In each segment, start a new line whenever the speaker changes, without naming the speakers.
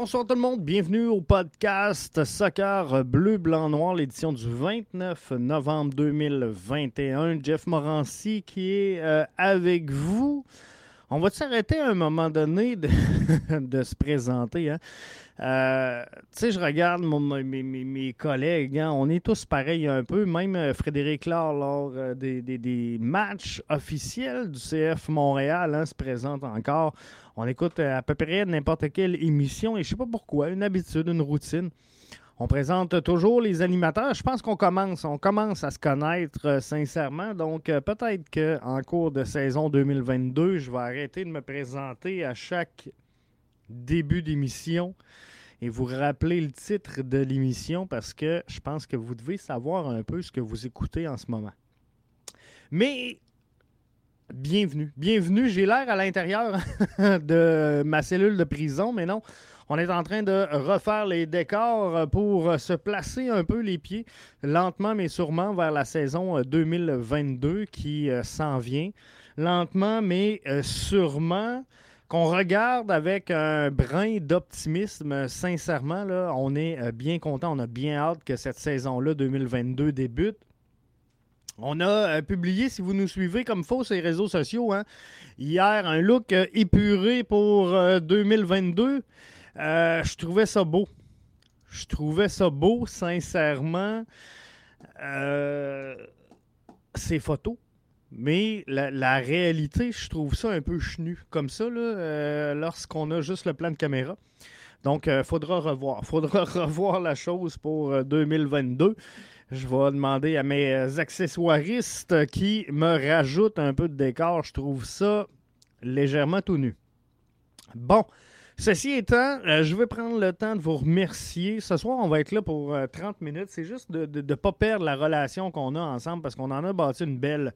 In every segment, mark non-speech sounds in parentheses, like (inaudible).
Bonsoir tout le monde, bienvenue au podcast Soccer Bleu, Blanc, Noir, l'édition du 29 novembre 2021. Jeff Morancy qui est euh, avec vous. On va s'arrêter à un moment donné de, (laughs) se présenter. Hein? Euh, tu sais, je regarde mon- mes, collègues, hein, on est tous pareils un peu. Même euh, Frédéric Laure, lors des matchs officiels du CF Montréal, hein, se présente encore. On écoute euh, à peu près n'importe quelle émission et je sais pas pourquoi, une habitude, une routine. On présente toujours les animateurs. Je pense qu'on commence, on commence à se connaître euh, sincèrement. Donc euh, peut-être qu'en cours de saison 2022, je vais arrêter de me présenter à chaque début d'émission et vous rappeler le titre de l'émission parce que je pense que vous devez savoir un peu ce que vous écoutez en ce moment. Mais bienvenue, bienvenue. J'ai l'air à l'intérieur (laughs) de ma cellule de prison, mais non. On est en train de refaire les décors pour se placer un peu les pieds lentement mais sûrement vers la saison 2022 qui euh, s'en vient. Lentement mais euh, sûrement qu'on regarde avec un brin d'optimisme. Sincèrement, là, on est euh, bien content, on a bien hâte que cette saison-là 2022 débute. On a euh, publié, si vous nous suivez comme faux sur les réseaux sociaux, hein, hier, un look euh, épuré pour euh, 2022. Euh, je trouvais ça beau. Je trouvais ça beau, sincèrement. Ces photos. Mais la, réalité, je trouve ça un peu chenu. Comme ça, lorsqu'on a juste le plan de caméra. Donc, il faudra revoir. faudra (laughs) revoir la chose pour euh, 2022. Je vais demander à mes euh, accessoiristes qui me rajoutent un peu de décor. Je trouve ça légèrement tout nu. Bon, ceci étant, euh, je vais prendre le temps de vous remercier. Ce soir, on va être là pour euh, 30 minutes. C'est juste de ne pas perdre la relation qu'on a ensemble parce qu'on en a bâti une belle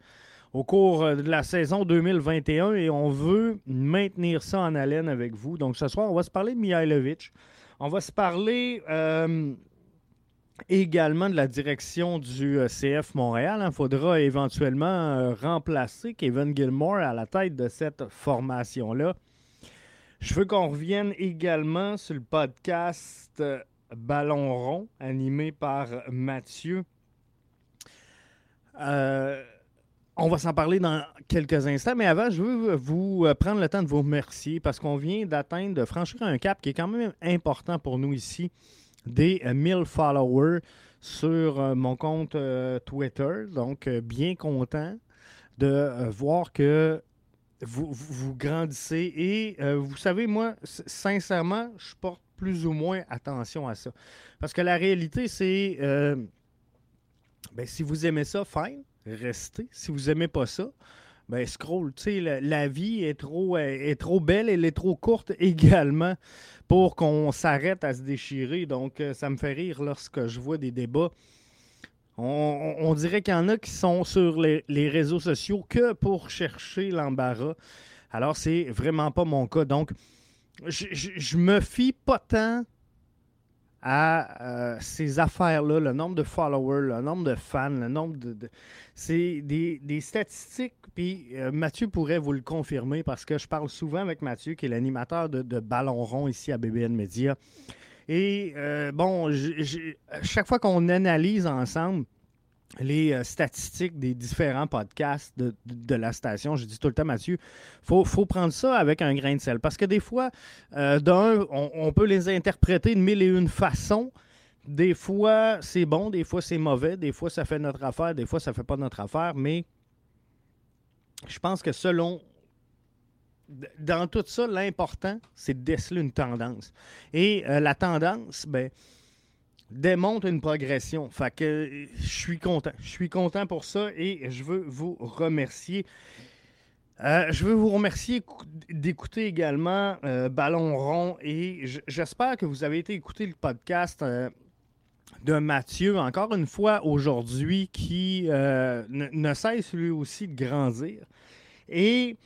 au cours euh, de la saison 2021 et on veut maintenir ça en haleine avec vous. Donc ce soir, on va se parler de Mihailovic. On va se parler euh, également de la direction du euh, CF Montréal. Il faudra éventuellement euh, remplacer Kevin Gilmore à la tête de cette formation-là. Je veux qu'on revienne également sur le podcast euh, Ballon rond, animé par Mathieu. On va s'en parler dans quelques instants, mais avant, je veux vous prendre le temps de vous remercier parce qu'on vient d'atteindre, de franchir un cap qui est quand même important pour nous ici, des euh, 1000 followers sur euh, mon compte euh, Twitter. Donc, euh, bien content de euh, voir que vous, vous- grandissez et euh, vous savez, moi, sincèrement, je porte plus ou moins attention à ça. Parce que la réalité, c'est, euh, ben, si vous aimez ça, fine restez. Si vous aimez pas ça, ben scroll. Tu sais, la, vie est trop, est, trop belle, elle est trop courte (laughs) également pour qu'on s'arrête à se déchirer. Donc, euh, ça me fait rire lorsque je vois des débats. On, dirait qu'il y en a qui sont sur les, réseaux sociaux que pour chercher l'embarras. Alors, c'est vraiment pas mon cas. Donc, je, je- je me fie pas tant à ces affaires-là, le nombre de followers, le nombre de fans, le nombre de... c'est des, statistiques, puis Mathieu pourrait vous le confirmer parce que je parle souvent avec Mathieu, qui est l'animateur de, Ballon rond ici à BBN Media. Et bon, chaque fois qu'on analyse ensemble, les euh, statistiques des différents podcasts de, la station. Je dis tout le temps, Mathieu, il faut, prendre ça avec un grain de sel. Parce que des fois, euh, d'un, on, peut les interpréter de mille et une façons. Des fois, c'est bon, des fois, c'est mauvais, des fois, ça fait notre affaire, des fois, ça fait pas notre affaire. Mais je pense que selon. Dans tout ça, l'important, c'est de déceler une tendance. Et euh, la tendance, ben démontre une progression. Fait que je suis content. Je suis content pour ça et je veux vous remercier. Euh, je veux vous remercier d'écouter également euh, Ballon rond et j'espère que vous avez été écouter le podcast euh, de Mathieu, encore une fois aujourd'hui, qui ne, cesse lui aussi de grandir. Et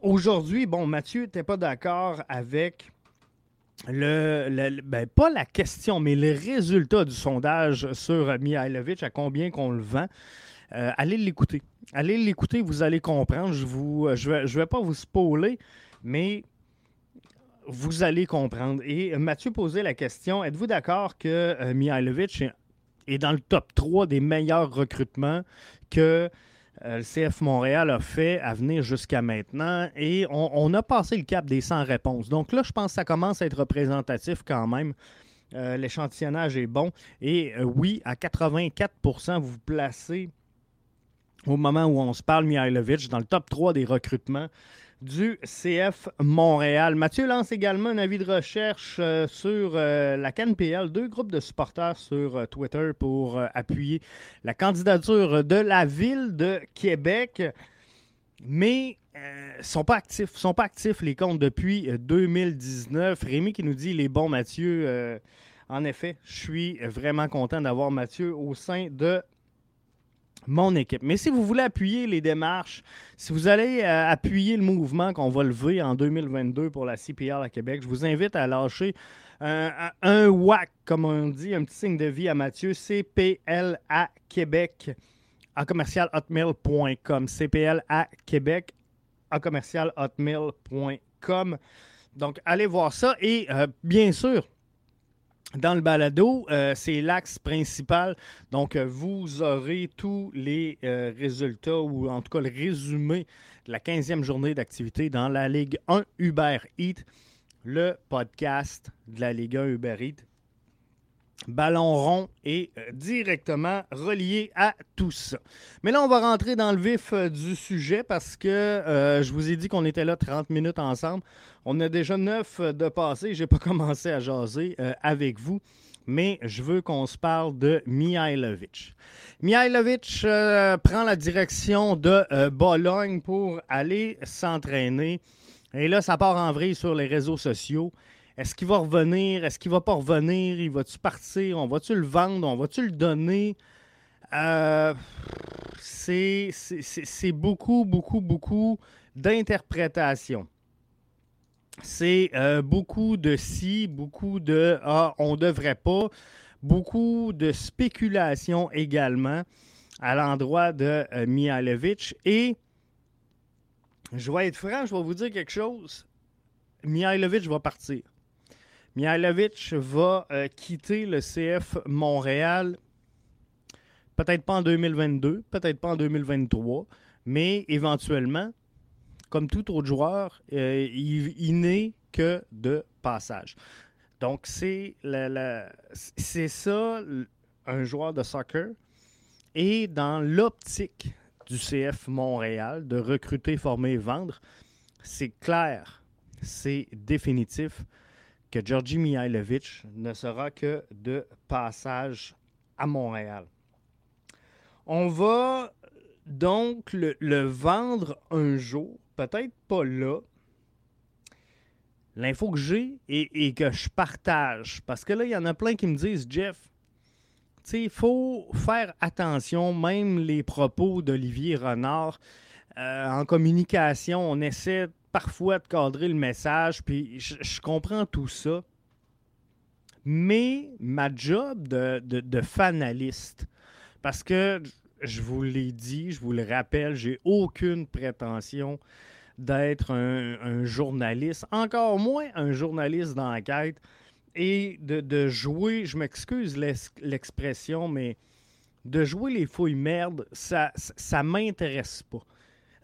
aujourd'hui, bon, Mathieu n'était pas d'accord avec le, ben, pas la question, mais les résultats du sondage sur Mihailovic, à combien qu'on le vend. Euh, allez l'écouter. Allez l'écouter, vous allez comprendre. Je ne je vais, je vais pas vous spoiler, mais vous allez comprendre. Et Mathieu posait la question êtes-vous d'accord que euh, Mihailovic est dans le top 3 des meilleurs recrutements que euh, le CF Montréal a fait à venir jusqu'à maintenant. Et on, a passé le cap des 100 réponses. Donc là, je pense que ça commence à être représentatif quand même. Euh, l'échantillonnage est bon. Et euh, oui, à 84% vous vous placez au moment où on se parle, Mihailovic, dans le top 3 des recrutements du CF Montréal. Mathieu lance également un avis de recherche euh, sur euh, la CanPL, deux groupes de supporters sur euh, Twitter pour appuyer la candidature de la ville de Québec. Mais ils sont pas actifs. sont pas actifs les comptes depuis 2019. Rémi qui nous dit les bons Mathieu. en effet, je suis vraiment content d'avoir Mathieu au sein de mon équipe. Mais si vous voulez appuyer les démarches, si vous allez euh, appuyer le mouvement qu'on va lever en 2022 pour la CPR à Québec, je vous invite à lâcher un, un, WAC, comme on dit, un petit signe de vie à Mathieu, CPL à Québec à commercial hotmail.com. CPL à Québec à commercial. Donc, allez voir ça. Et euh, bien sûr, dans le balado, euh, c'est l'axe principal. Donc, euh, vous aurez tous les euh, résultats ou en tout cas le résumé de la 15e journée d'activité dans la Ligue 1 Uber Eats, le podcast de la Ligue 1 Uber Eats. Ballon rond est directement relié à tout ça. Mais là, on va rentrer dans le vif du sujet parce que je vous ai dit qu'on était là 30 minutes ensemble. On a déjà neuf euh, de passé. Je n'ai pas (laughs) commencé à jaser euh, avec vous, mais je veux qu'on se parle de Mihailovic. Mihailovic euh, prend la direction de Bologne pour aller s'entraîner. Et là, ça part en vrille sur les réseaux sociaux. Est-ce qu'il va revenir? Est-ce qu'il va pas revenir? Il va-tu partir? On va-tu le vendre? On va-tu le donner? c'est beaucoup, beaucoup, beaucoup d'interprétations c'est euh, beaucoup de si, beaucoup de ah, on devrait pas, beaucoup de spéculation également à l'endroit de euh, Mihailovic. Et je vais être franc, je vais vous dire quelque chose. Mihailovic va partir. Mihailovic va euh, quitter le CF Montréal, peut-être pas en 2022, peut-être pas en 2023, mais éventuellement comme tout autre joueur, euh, il, n'est que de passage. Donc, c'est ça, un joueur de soccer. Et dans l'optique du CF Montréal, de recruter, former, vendre, c'est clair, c'est définitif que Georgi Mihailovic ne sera que de passage à Montréal. On va donc le vendre un jour peut-être pas là. L'info que j'ai et, que je partage, parce que là, il y en a plein qui me disent, Jeff, il faut faire attention, même les propos d'Olivier Renard. Euh, en communication, on essaie parfois de cadrer le message, puis je, comprends tout ça. mais ma job de, de, fanaliste, parce que je vous l'ai dit, je vous le rappelle, j'ai aucune prétention d'être un, journaliste, encore moins un journaliste d'enquête, et de, jouer, je m'excuse l'expression, mais de jouer les fouilles merde, ça ça, m'intéresse pas.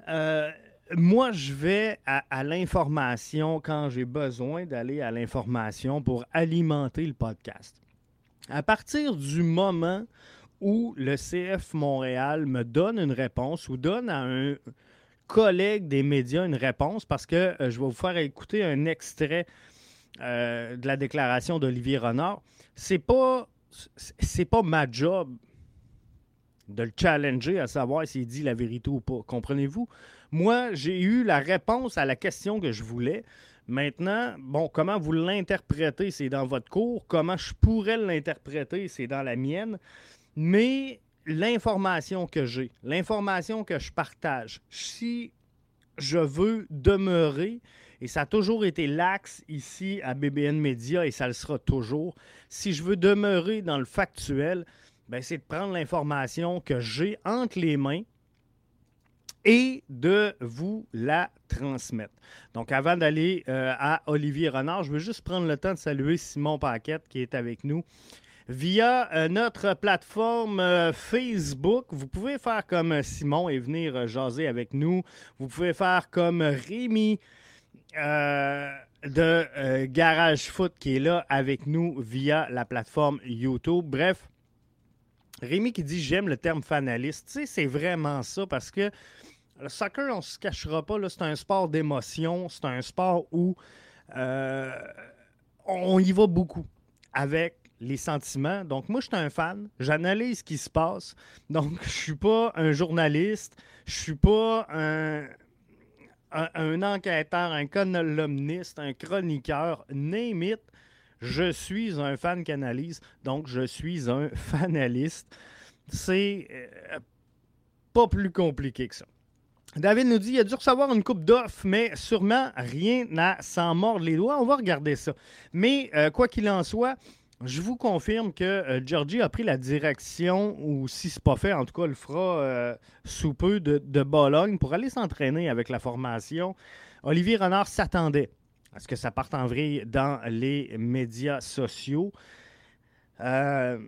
Euh, moi, je vais à, l'information quand j'ai besoin d'aller à l'information pour alimenter le podcast. À partir du moment où le CF Montréal me donne une réponse ou donne à un collègue des médias une réponse, parce que euh, je vais vous faire écouter un extrait euh, de la déclaration d'Olivier Renard, c'est pas c'est pas ma job de le challenger à savoir s'il dit la vérité ou pas. Comprenez-vous? Moi, j'ai eu la réponse à la question que je voulais. Maintenant, bon, comment vous l'interprétez, c'est dans votre cours. Comment je pourrais l'interpréter, c'est dans la mienne. Mais l'information que j'ai, l'information que je partage, si je veux demeurer, et ça a toujours été l'axe ici à BBN Media et ça le sera toujours, si je veux demeurer dans le factuel, ben, c'est de prendre l'information que j'ai entre les mains et de vous la transmettre. Donc, avant d'aller euh, à Olivier Renard, je veux juste prendre le temps de saluer Simon Paquette qui est avec nous via euh, notre plateforme euh, Facebook. Vous pouvez faire comme Simon et venir jaser avec nous. Vous pouvez faire comme Rémi de Garage Foot qui est là avec nous via la plateforme YouTube. Bref, Rémi qui dit j'aime le terme fanaliste. Tu sais, c'est vraiment ça parce que le soccer, on ne se cachera pas, c'est un sport d'émotion, c'est un sport où euh, on y va beaucoup avec les sentiments. Donc, moi, je suis un fan, j'analyse ce qui se passe. Donc, je ne suis pas un journaliste, je ne suis pas un, enquêteur, un columniste, un chroniqueur, name it. Je suis un fan qui analyse, donc je suis un (laughs) fanaliste. C'est euh, pas plus compliqué que ça. David nous dit il a dû recevoir une coupe d'offres, mais sûrement rien à s'en mordre les doigts. On va regarder ça. Mais euh, quoi qu'il en soit, je vous confirme que euh, Georgie a pris la direction, ou si ce n'est pas fait, en tout cas, le fera euh, sous peu de, Bologne pour aller s'entraîner avec la formation. Olivier Renard s'attendait à ce que ça parte en vrille dans les médias sociaux. Euh,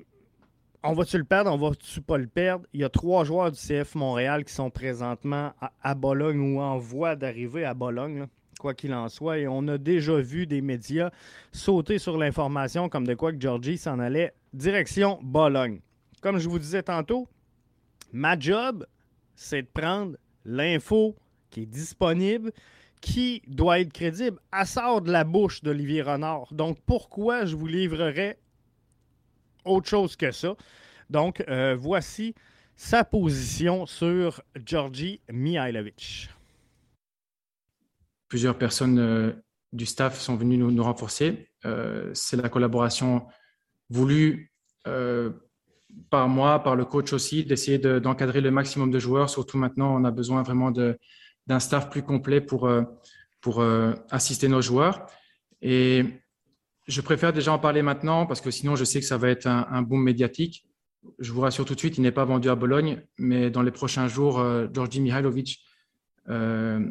on va-tu le perdre? On va-tu pas le perdre? Il y a trois joueurs du CF Montréal qui sont présentement à, Bologne ou en voie d'arriver à Bologne, quoi qu'il en soit. Et on a déjà vu des médias sauter sur l'information comme de quoi que Georgie s'en allait direction Bologne. Comme je vous disais tantôt, ma job, c'est de prendre l'info qui est disponible, qui doit être crédible. Elle sort de la bouche d'Olivier Renard. Donc, pourquoi je vous livrerai autre chose que ça? Donc, euh, voici sa position sur Georgi Mihailovic.
Plusieurs personnes euh, du staff sont venues nous, renforcer. Euh, c'est la collaboration voulue par moi, par le coach aussi, d'essayer d'encadrer le maximum de joueurs. Surtout maintenant, on a besoin vraiment d'un staff plus complet pour, pour assister nos joueurs. Et je préfère déjà en parler maintenant parce que sinon, je sais que ça va être un, boom médiatique. Je vous rassure tout de suite, il n'est pas vendu à Bologne, mais dans les prochains jours, euh, Georgi Mihailovic, euh,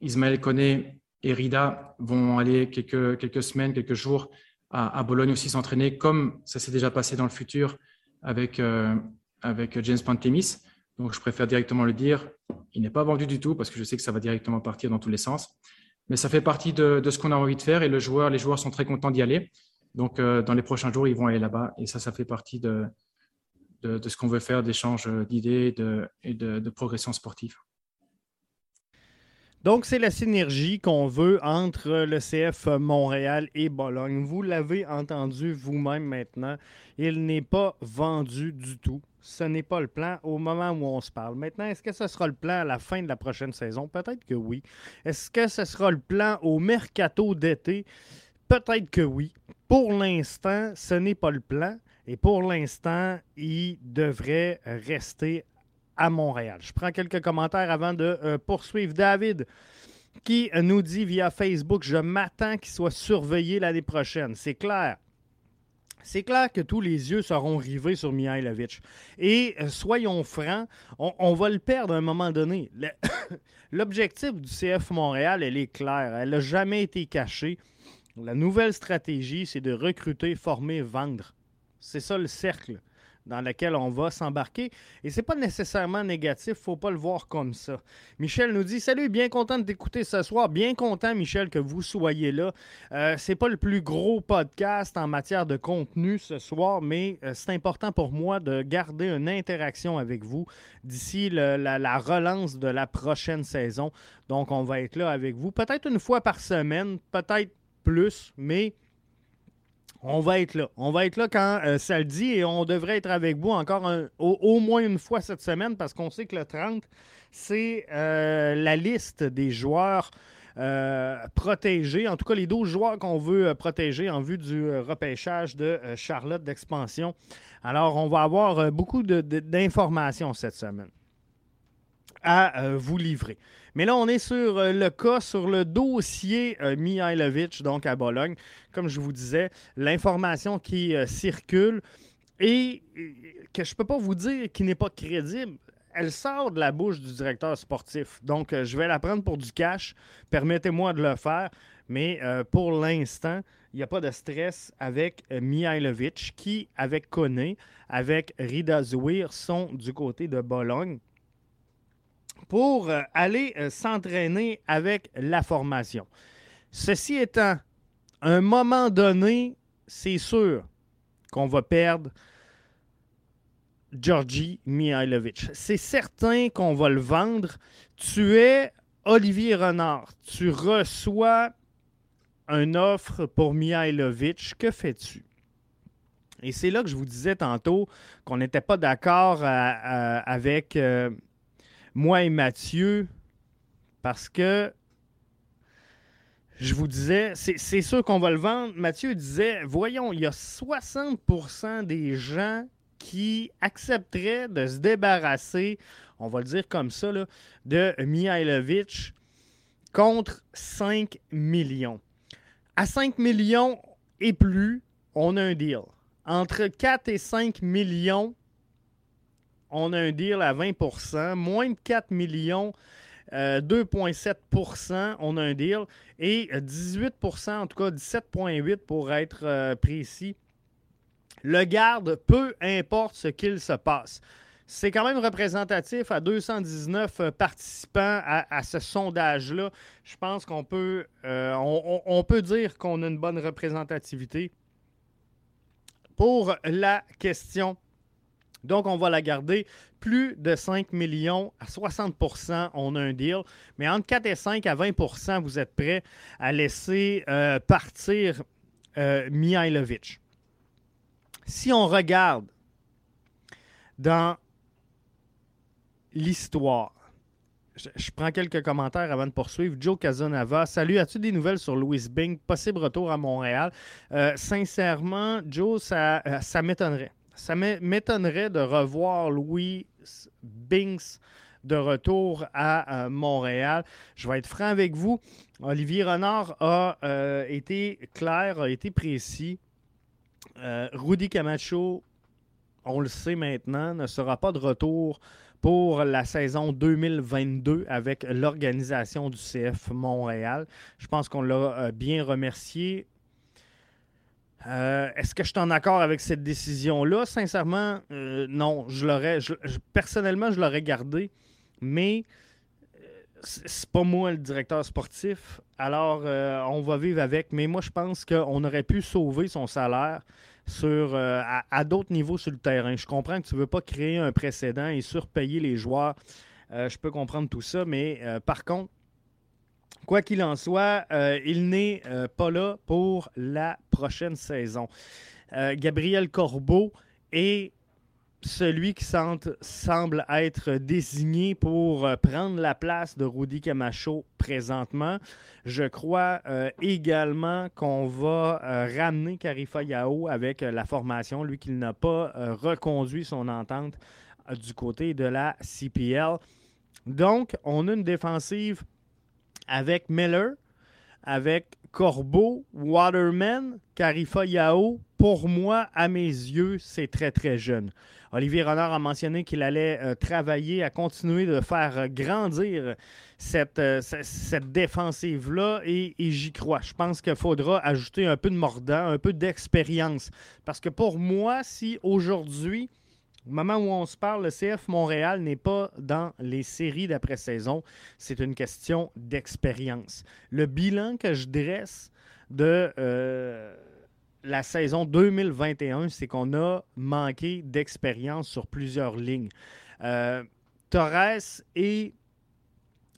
Ismaël Koné et Rida vont aller quelques, quelques semaines, quelques jours à, Bologne aussi s'entraîner, comme ça s'est déjà passé dans le futur avec, euh, avec James Pantemis. Donc, je préfère directement le dire. Il n'est pas vendu du tout parce que je sais que ça va directement partir dans tous les sens. Mais ça fait partie de, ce qu'on a envie de faire et le joueur, les joueurs sont très contents d'y aller. Donc, euh, dans les prochains jours, ils vont aller là-bas. Et ça, ça fait partie de, de, ce qu'on veut faire, d'échange d'idées et de, progression sportive.
Donc, c'est la synergie qu'on veut entre le CF Montréal et Bologne. Vous l'avez entendu vous-même maintenant. Il n'est pas vendu du tout ce n'est pas le plan au moment où on se parle. Maintenant, est-ce que ce sera le plan à la fin de la prochaine saison? Peut-être que oui. Est-ce que ce sera le plan au mercato d'été? Peut-être que oui. Pour l'instant, ce n'est pas le plan. Et pour l'instant, il devrait rester à Montréal. Je prends quelques commentaires avant de euh, poursuivre. David qui nous dit via Facebook, je m'attends qu'il soit surveillé l'année prochaine. C'est clair. c'est clair que tous les yeux seront rivés sur Mihailovic. Et euh, soyons francs, on, va le perdre à un moment donné. (coughs) L'objectif du CF Montréal, elle est claire. Elle n'a jamais été cachée. La nouvelle stratégie, c'est de recruter, former, vendre. C'est ça le cercle dans laquelle on va s'embarquer. Et c'est pas nécessairement négatif, faut pas le voir comme ça. Michel nous dit Salut, bien content de t'écouter ce soir. Bien content, Michel, que vous soyez là. Euh, c'est pas le plus gros podcast en matière de contenu ce soir, mais euh, c'est important pour moi de garder une interaction avec vous d'ici la relance de la prochaine saison. Donc, on va être là avec vous, peut-être une fois par semaine, peut-être plus, mais on va être là. On va être là quand euh, ça le dit et on devrait être avec vous encore au, moins une fois cette semaine parce qu'on sait que le 30, c'est euh, la liste des joueurs euh, protégés, en tout cas les 12 joueurs qu'on veut protéger en vue du repêchage de Charlotte d'expansion. Alors, on va avoir beaucoup d'informations cette semaine à vous livrer. Mais là, on est sur euh, le cas, sur le dossier euh, Mihailovic, donc à Bologne. Comme je vous disais, l'information qui euh, circule et que je ne peux pas vous dire qui n'est pas crédible, elle sort de la bouche du directeur sportif. Donc, je vais la prendre pour du cash. Permettez-moi de le faire. Mais pour l'instant, il n'y a pas de stress avec Mihailovic qui, avec Kone, avec Rida Zouir, sont du côté de Bologne pour euh, aller euh, s'entraîner avec la formation. Ceci étant, à un moment donné, c'est sûr qu'on va perdre Georgi Mihailovic. C'est certain qu'on va le vendre. Tu es Olivier Renard. Tu reçois une offre pour Mihailovic. Que fais-tu? Et c'est là que je vous disais tantôt qu'on n'était pas d'accord euh, avec moi et Mathieu, parce que je vous disais, c'est sûr qu'on va le vendre. Mathieu disait, voyons, il y a 60% des gens qui accepteraient de se débarrasser, on va le dire comme ça, de Mihailovic contre 5 millions. À 5 millions et plus, on a un deal. Entre 4 et 5 millions, on a un deal à 20% Moins de 4 millions, 2,7% euh, on a un deal. Et 18% en tout cas 17,8 pour être euh, précis. Le garde, peu importe ce qu'il se passe. C'est quand même représentatif à 219 euh, participants à, ce sondage-là. Je pense qu'on peut, on, peut dire qu'on a une bonne représentativité. Pour la question donc, on va la garder. Plus de 5 millions à 60% on a un deal. Mais entre 4 et 5 à 20% vous êtes prêt à laisser euh, partir euh, Mihailovic. Si on regarde dans l'histoire, je, prends quelques commentaires avant de poursuivre. Joe Casanova, salut, as-tu des nouvelles sur Louis Bing? Possible retour à Montréal. Euh, sincèrement, Joe, ça, ça m'étonnerait ça m'étonnerait de revoir Louis Binks de retour à euh, Montréal. Je vais être franc avec vous. Olivier Renard a euh, été clair, a été précis. Euh, Rudy Camacho, on le sait maintenant, ne sera pas de retour pour la saison 2022 avec l'organisation du CF Montréal. Je pense qu'on l'a bien remercié. Euh, est-ce que je suis en accord avec cette décision-là? Sincèrement, euh, non. Je l'aurais, personnellement, je l'aurais gardé, mais euh, c'est pas moi le directeur sportif. Alors, on va vivre avec. Mais moi, je pense qu'on aurait pu sauver son salaire sur, à, d'autres niveaux sur le terrain. Je comprends que tu ne veux pas créer un précédent et surpayer les joueurs. je peux comprendre tout ça, mais par contre, Quoi qu'il en soit, euh, il n'est euh, pas là pour la prochaine saison. Euh, Gabriel Corbeau est celui qui semble être désigné pour prendre la place de Rudy Camacho présentement. Je crois également qu'on va ramener Karifa Yao avec la formation, lui qui n'a pas reconduit son entente du côté de la CPL. Donc, on a une défensive avec Miller, avec Corbeau, Waterman, Carifa Yao, pour moi, à mes yeux, c'est très, très jeune. Olivier Renard a mentionné qu'il allait euh, travailler à continuer de faire euh, grandir cette, euh, défensive-là et j'y crois. Je pense qu'il faudra ajouter un peu de mordant, un peu d'expérience. Parce que pour moi, si aujourd'hui, au moment où on se parle, le CF Montréal n'est pas dans les séries d'après-saison. C'est une question d'expérience. Le bilan que je dresse de euh, la saison 2021, c'est qu'on a manqué d'expérience sur plusieurs lignes. Euh, Torres et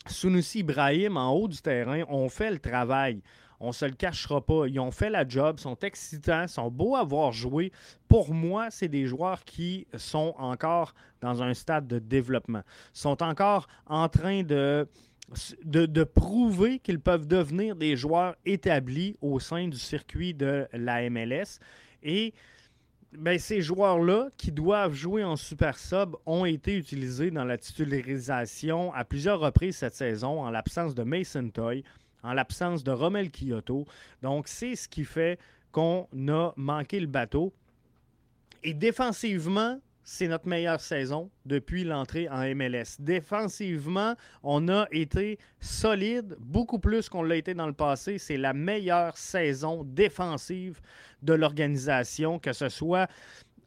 Sunusi Ibrahim en haut du terrain ont fait le travail. On se le cachera pas. Ils ont fait la job, sont excitants, sont beaux à voir jouer. Pour moi, c'est des joueurs qui sont encore dans un stade de développement, sont encore en train de, de, de prouver qu'ils peuvent devenir des joueurs établis au sein du circuit de la MLS. Et ben, ces joueurs-là qui doivent jouer en super sub ont été utilisés dans la titularisation à plusieurs reprises cette saison en l'absence de Mason Toy, en l'absence de Romel Kyoto. Donc, c'est ce qui fait qu'on a manqué le bateau. Et défensivement, c'est notre meilleure saison depuis l'entrée en MLS. Défensivement, on a été solide, beaucoup plus qu'on l'a été dans le passé. C'est la meilleure saison défensive de l'organisation, que ce soit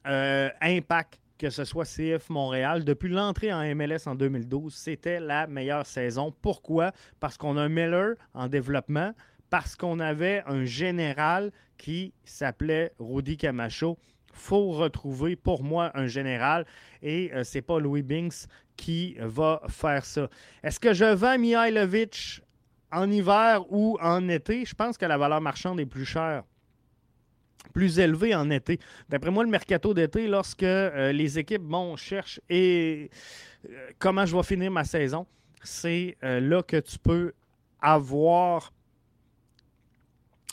euh, Impact, que ce soit CF Montréal. Depuis l'entrée en MLS en 2012, c'était la meilleure saison. Pourquoi? Parce qu'on a un Miller en développement, parce qu'on avait un général qui s'appelait Rudy Camacho faut retrouver pour moi un général et euh, c'est pas Louis Binks qui va faire ça. Est-ce que je vends Mihailovic en hiver ou en été? Je pense que la valeur marchande est plus chère plus élevée en été. D'après moi, le mercato d'été, lorsque euh, les équipes bon, cherchent et euh, comment je vais finir ma saison, c'est là que tu peux avoir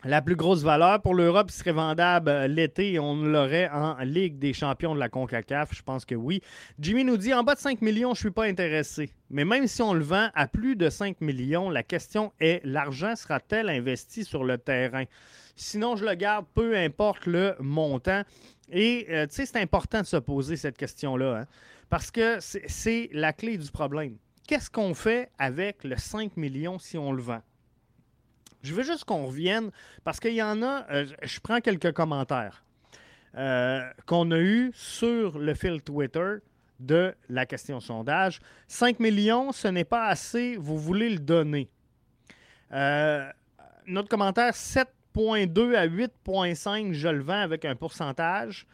la plus grosse valeur pour l'Europe serait vendable euh, l'été et on l'aurait en Ligue des champions de la CONCACAF. Je pense que oui. Jimmy nous dit en bas de 5 millions, je ne suis pas intéressé. Mais même si on le vend à plus de 5 millions, la question est l'argent sera-t-elle investi sur le terrain? Sinon, je le garde, peu importe le montant. Et euh, tu sais, c'est important de se poser cette question-là. Hein, parce que c'est la clé du problème. Qu'est-ce qu'on fait avec le 5 millions si on le vend? Je veux juste qu'on revienne parce qu'il y en a, euh, je prends quelques commentaires euh, qu'on a eu sur le fil Twitter de la question sondage. 5 millions, ce n'est pas assez, vous voulez le donner. Notre commentaire, 7,2 à 8,5, je le vends avec un pourcentage.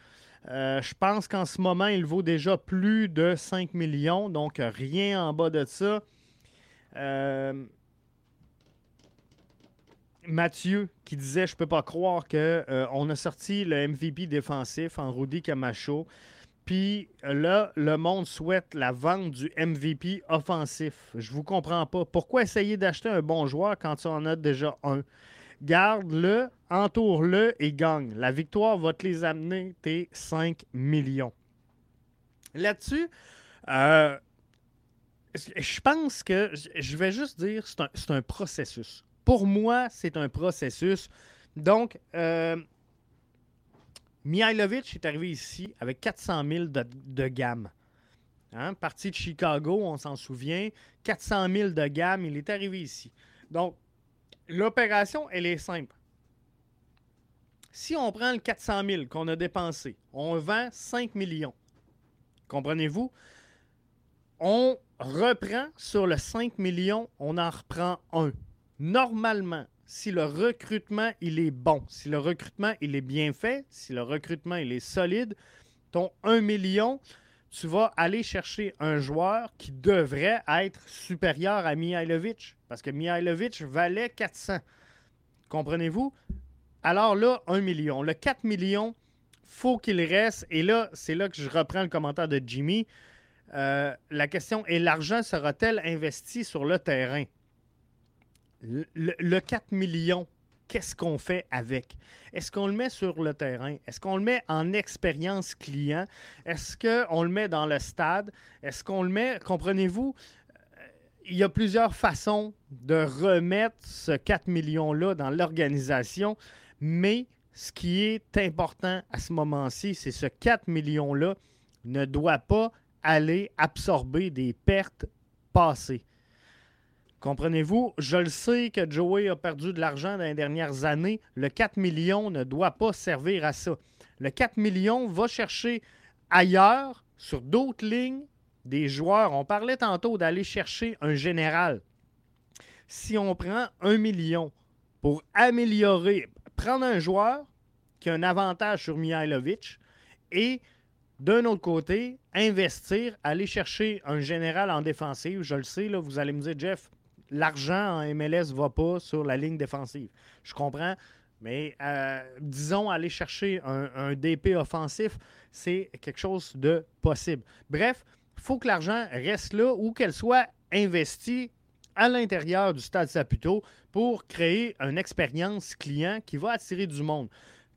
je pense qu'en ce moment, il vaut déjà plus de 5 millions, donc rien en bas de ça. Mathieu qui disait Je peux pas croire qu'on euh, a sorti le MVP défensif en Rudy Camacho. Puis là, le monde souhaite la vente du MVP offensif. Je vous comprends pas. Pourquoi essayer d'acheter un bon joueur quand tu en as déjà un? Garde-le, entoure-le et gagne. La victoire va te les amener tes 5 millions. Là-dessus, euh, je pense que je vais juste dire c'est un processus. Pour moi, c'est un processus. Donc, euh, Mihailovic est arrivé ici avec 400 000 de, gamme. Hein? Parti de Chicago, on s'en souvient. 400 000 de gamme, il est arrivé ici. Donc, l'opération, elle est simple. Si on prend le 400 000 qu'on a dépensé, on vend 5 millions. Comprenez-vous? On reprend sur le 5 millions, on en reprend un normalement, si le recrutement il est bon, si le recrutement il est bien fait, si le recrutement il est solide, ton 1 million, tu vas aller chercher un joueur qui devrait être supérieur à Mihailovic. Parce que Mihailovic valait 400. Comprenez-vous? Alors là, 1 million. Le 4 millions, faut qu'il reste. Et là, c'est là que je reprends le commentaire de Jimmy. Euh, la question est l'argent sera-t-elle investi sur le terrain? le, 4 millions, qu'est-ce qu'on fait avec? Est-ce qu'on le met sur le terrain? Est-ce qu'on le met en expérience client? Est-ce qu'on le met dans le stade? Est-ce qu'on le met, comprenez-vous, il y a plusieurs façons de remettre ce 4 millions-là dans l'organisation, mais ce qui est important à ce moment-ci, c'est ce 4 millions-là ne doit pas aller absorber des pertes passées. Comprenez-vous? Je le sais que Joey a perdu de l'argent dans les dernières années. Le 4 millions ne doit pas servir à ça. Le 4 millions va chercher ailleurs, sur d'autres lignes, des joueurs. On parlait tantôt d'aller chercher un général. Si on prend un million pour améliorer, prendre un joueur qui a un avantage sur Mihailovic et d'un autre côté, investir, aller chercher un général en défensive. Je le sais, là, vous allez me dire, Jeff, l'argent en MLS ne va pas sur la ligne défensive. Je comprends, mais euh, disons, aller chercher un, un DP offensif, c'est quelque chose de possible. Bref, il faut que l'argent reste là ou qu'elle soit investie à l'intérieur du stade Saputo pour créer une expérience client qui va attirer du monde.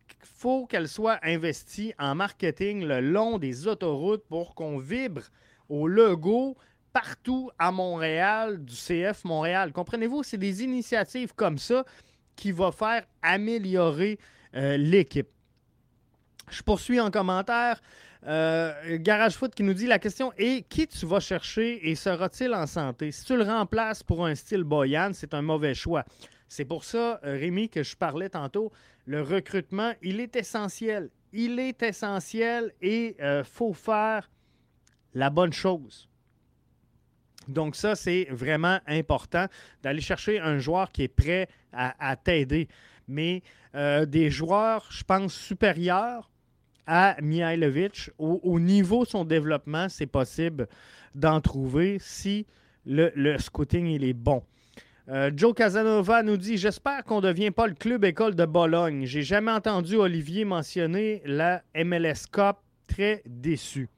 Il faut qu'elle soit investie en marketing le long des autoroutes pour qu'on vibre au logo partout à Montréal du CF Montréal. Comprenez-vous, c'est des initiatives comme ça qui vont faire améliorer euh, l'équipe. Je poursuis en commentaire. Euh, Garage Foot qui nous dit la question est qui tu vas chercher et sera-t-il en santé? Si tu le remplaces pour un style Boyan, c'est un mauvais choix. C'est pour ça, euh, Rémi, que je parlais tantôt. Le recrutement, il est essentiel. Il est essentiel et il euh, faut faire la bonne chose. Donc ça, c'est vraiment important d'aller chercher un joueur qui est prêt à, t'aider. Mais des joueurs, je pense, supérieurs, à Mihailovic. Au, niveau de son développement, c'est possible d'en trouver si le, scouting il est bon. Euh, Joe Casanova nous dit J'espère qu'on ne devient pas le club école de Bologne. J'ai jamais entendu Olivier mentionner la MLS Cup. Très déçu.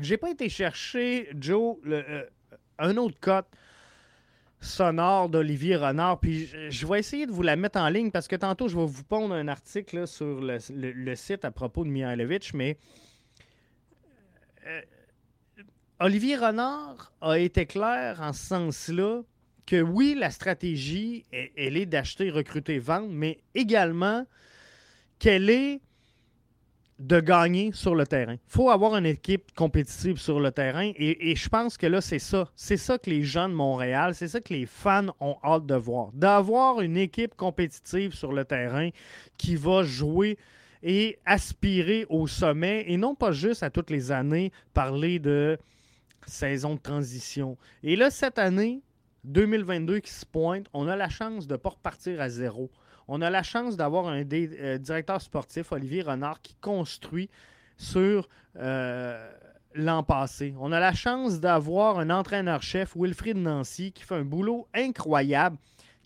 J'ai pas été chercher, Joe, euh, un autre cote sonore d'Olivier Renard. Puis je, vais essayer de vous la mettre en ligne parce que tantôt, je vais vous pondre un article sur le, site à propos de Mihailovic, mais euh, Olivier Renard a été clair en ce sens-là que oui, la stratégie, elle est d'acheter, recruter, vendre, mais également qu'elle est de gagner sur le terrain. Il faut avoir une équipe compétitive sur le terrain et, je pense que là, c'est ça. C'est ça que les gens de Montréal, c'est ça que les fans ont hâte de voir. D'avoir une équipe compétitive sur le terrain qui va jouer et aspirer au sommet et non pas juste à toutes les années parler de saison de transition. Et là, cette année, 2022 qui se pointe, on a la chance de ne pas repartir à zéro. On a la chance d'avoir un euh, directeur sportif, Olivier Renard, qui construit sur euh, l'an passé. On a la chance d'avoir un entraîneur-chef, Wilfried Nancy, qui fait un boulot incroyable,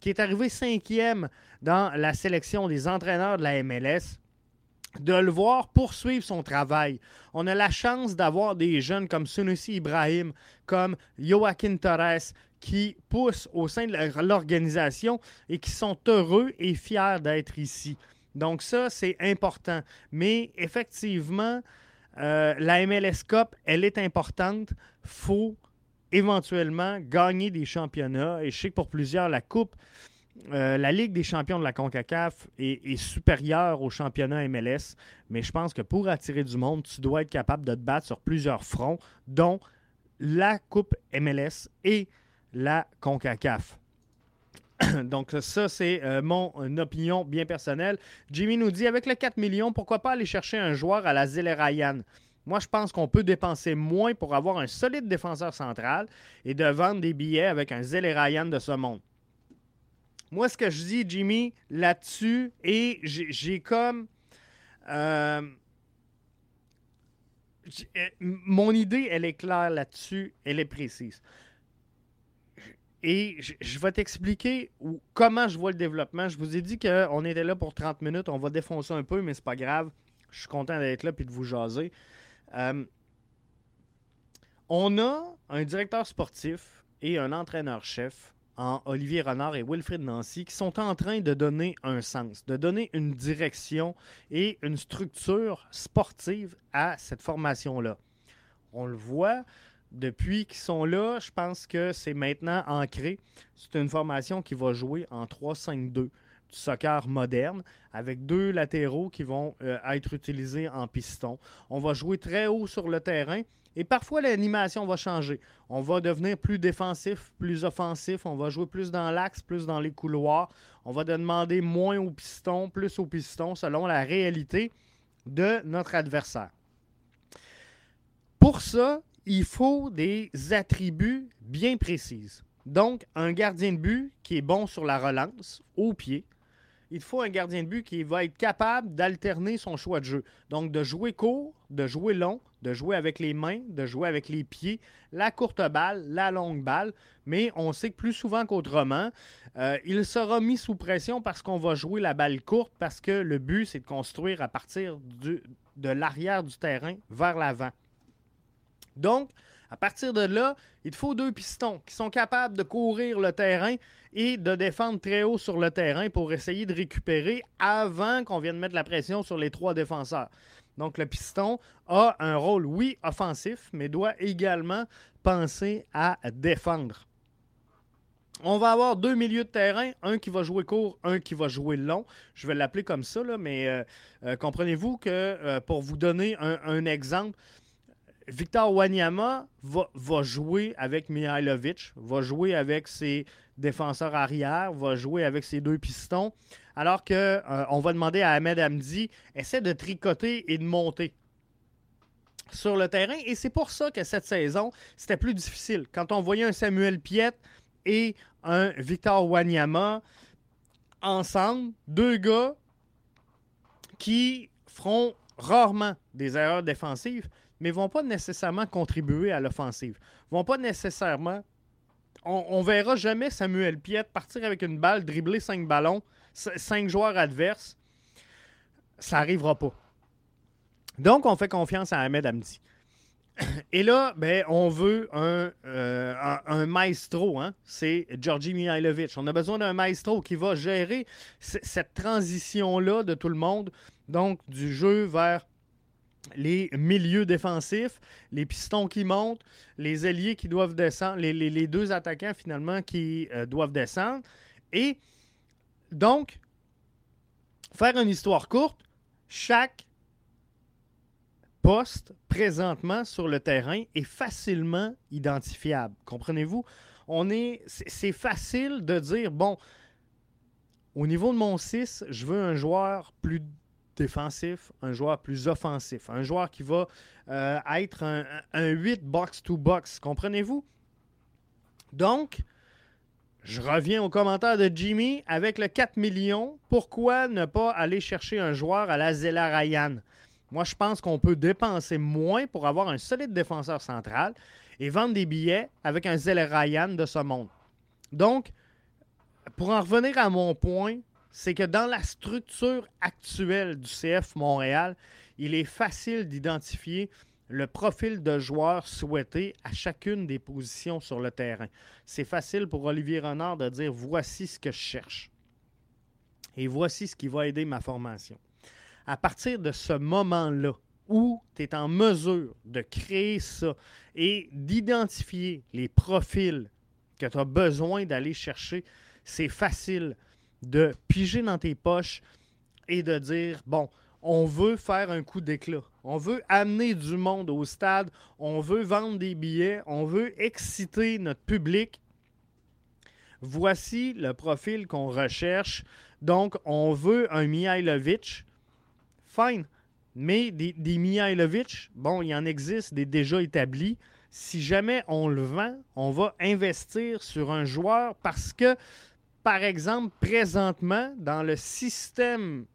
qui est arrivé cinquième dans la sélection des entraîneurs de la MLS de le voir poursuivre son travail. On a la chance d'avoir des jeunes comme Sunusi Ibrahim, comme Joaquin Torres, qui poussent au sein de l'organisation et qui sont heureux et fiers d'être ici. Donc ça, c'est important. Mais effectivement, euh, la MLS Cup, elle est importante. Faut éventuellement gagner des championnats. Et je sais que pour plusieurs, la Coupe, euh, la Ligue des champions de la CONCACAF est, est, supérieure au championnat MLS. Mais je pense que pour attirer du monde, tu dois être capable de te battre sur plusieurs fronts, dont la Coupe MLS et la CONCACAF. (clears throat) Donc, ça, c'est euh, mon opinion bien personnelle. Jimmy nous dit avec le 4 millions, pourquoi pas aller chercher un joueur à la Zelle Ryan Moi, je pense qu'on peut dépenser moins pour avoir un solide défenseur central et de vendre des billets avec un Zelle Ryan de ce monde. Moi, ce que je dis, Jimmy, là-dessus, et j'ai comme. Euh, euh, mon idée, elle est claire là-dessus, elle est précise. Et je, vais t'expliquer comment je vois le développement. Je vous ai dit qu'on était là pour 30 minutes. On va défoncer un peu, mais c'est pas grave. Je suis content d'être là et de vous jaser. Euh, on a un directeur sportif et un entraîneur-chef en Olivier Renard et Wilfrid Nancy qui sont en train de donner un sens, de donner une direction et une structure sportive à cette formation-là. On le voit, depuis qu'ils sont là, je pense que c'est maintenant ancré. C'est une formation qui va jouer en 3-5-2 du soccer moderne, avec deux latéraux qui vont euh, être utilisés en piston. On va jouer très haut sur le terrain et parfois l'animation va changer. On va devenir plus défensif, plus offensif, on va jouer plus dans l'axe, plus dans les couloirs. On va demander moins au piston, plus au piston, selon la réalité de notre adversaire. Pour ça, il faut des attributs bien précis. Donc, un gardien de but qui est bon sur la relance, au pied. Il faut un gardien de but qui va être capable d'alterner son choix de jeu. Donc, de jouer court, de jouer long, de jouer avec les mains, de jouer avec les pieds, la courte balle, la longue balle. Mais on sait que plus souvent qu'autrement, euh, il sera mis sous pression parce qu'on va jouer la balle courte, parce que le but, c'est de construire à partir de l'arrière du terrain vers l'avant. Donc, à partir de là, il faut deux pistons qui sont capables de courir le terrain et de défendre très haut sur le terrain pour essayer de récupérer avant qu'on vienne mettre la pression sur les trois défenseurs. Donc, le piston a un rôle, oui, offensif, mais doit également penser à défendre. On va avoir deux milieux de terrain, un qui va jouer court, un qui va jouer long. Je vais l'appeler comme ça, mais euh, euh, comprenez-vous que euh, pour vous donner un exemple, Victor Wanyama va, jouer avec Mihailovic, va jouer avec ses défenseurs arrière, va jouer avec ses deux pistons, alors qu'on euh, va demander à Ahmed Hamdi, essaie de tricoter et de monter sur le terrain. Et c'est pour ça que cette saison, c'était plus difficile. Quand on voyait un Samuel Piet et un Victor Wanyama ensemble, deux gars qui feront rarement des erreurs défensives, mais ne vont pas nécessairement contribuer à l'offensive. vont pas nécessairement. On, ne verra jamais Samuel Piet partir avec une balle, dribbler cinq ballons, cinq joueurs adverses. Ça n'arrivera pas. Donc, on fait confiance à Ahmed Hamdi. (coughs) Et là, ben, on veut un, euh, maestro. Hein? C'est Georgi Mihailovic. On a besoin d'un maestro qui va gérer cette transition-là de tout le monde. Donc, du jeu vers les milieux défensifs, les pistons qui montent, les ailiers qui doivent descendre, les, deux attaquants finalement qui euh, doivent descendre. Et donc, faire une histoire courte, chaque poste présentement sur le terrain est facilement identifiable. Comprenez-vous? On est, c'est facile de dire, bon, au niveau de mon 6, je veux un joueur plus défensif, un joueur plus offensif, un joueur qui va euh, être un, 8 box-to-box. Comprenez-vous? Donc, je reviens au commentaire de Jimmy avec le 4 millions. Pourquoi ne pas aller chercher un joueur à la Zella Ryan? Moi, je pense qu'on peut dépenser moins pour avoir un solide défenseur central et vendre des billets avec un Zella Ryan de ce monde. Donc, pour en revenir à mon point, c'est que dans la structure actuelle du CF Montréal, il est facile d'identifier le profil de joueur souhaité à chacune des positions sur le terrain. C'est facile pour Olivier Renard de dire voici ce que je cherche. Et voici ce qui va aider ma formation. À partir de ce moment-là, où tu es en mesure de créer ça et d'identifier les profils que tu as besoin d'aller chercher, c'est facile de piger dans tes poches et de dire, bon, on veut faire un coup d'éclat. On veut amener du monde au stade. On veut vendre des billets. On veut exciter notre public. Voici le profil qu'on recherche. Donc, on veut un Mihailovic. Fine. Mais des, des Mihailovic, bon, il y en existe des déjà établis. Si jamais on le vend, on va investir sur un joueur parce que par exemple, présentement, dans le système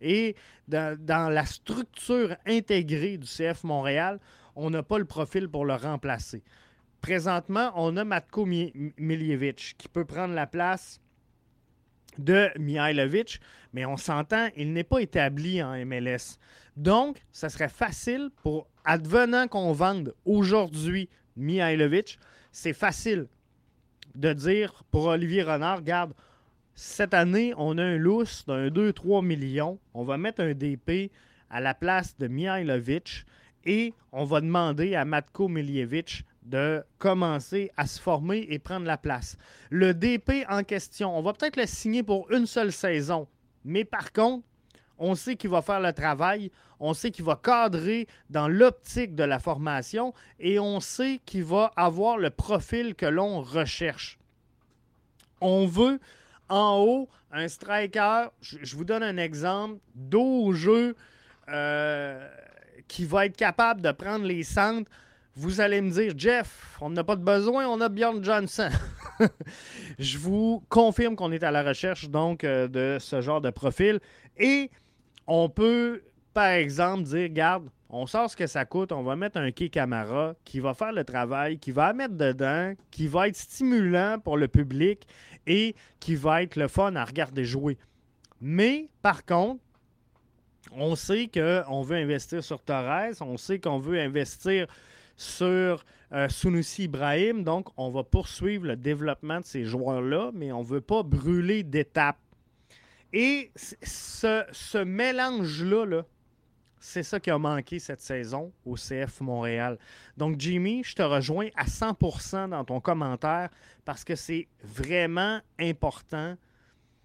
et dans, la structure intégrée du CF Montréal, on n'a pas le profil pour le remplacer. Présentement, on a Matko Miljevic qui peut prendre la place de Mihailovic, mais on s'entend, il n'est pas établi en MLS. Donc, ça serait facile pour, advenant qu'on vende aujourd'hui Mihailovic, c'est facile de dire pour Olivier Renard, regarde, cette année, on a un lousse d'un 2-3 millions. On va mettre un DP à la place de Mihailovic et on va demander à Matko Miljevic de commencer à se former et prendre la place. Le DP en question, on va peut-être le signer pour une seule saison, mais par contre, on sait qu'il va faire le travail, on sait qu'il va cadrer dans l'optique de la formation et on sait qu'il va avoir le profil que l'on recherche. On veut en haut un striker, je, vous donne un exemple, dos au jeu, euh, qui va être capable de prendre les centres. Vous allez me dire, Jeff, on n'a pas de besoin, on a Bjorn Johnson. (laughs) je vous confirme qu'on est à la recherche donc euh, de ce genre de profil. Et on peut, par exemple, dire, regarde, on sort ce que ça coûte, on va mettre un quai Camara qui va faire le travail, qui va mettre dedans, qui va être stimulant pour le public et qui va être le fun à regarder jouer. Mais, par contre, on sait qu'on veut investir sur Torres, on sait qu'on veut investir sur euh, Ibrahim, donc on va poursuivre le développement de ces joueurs-là, mais on ne veut pas brûler d'étapes. Et ce, mélange-là, c'est ça qui a manqué cette saison au CF Montréal. Donc, Jimmy, je te rejoins à 100% dans ton commentaire parce que c'est vraiment important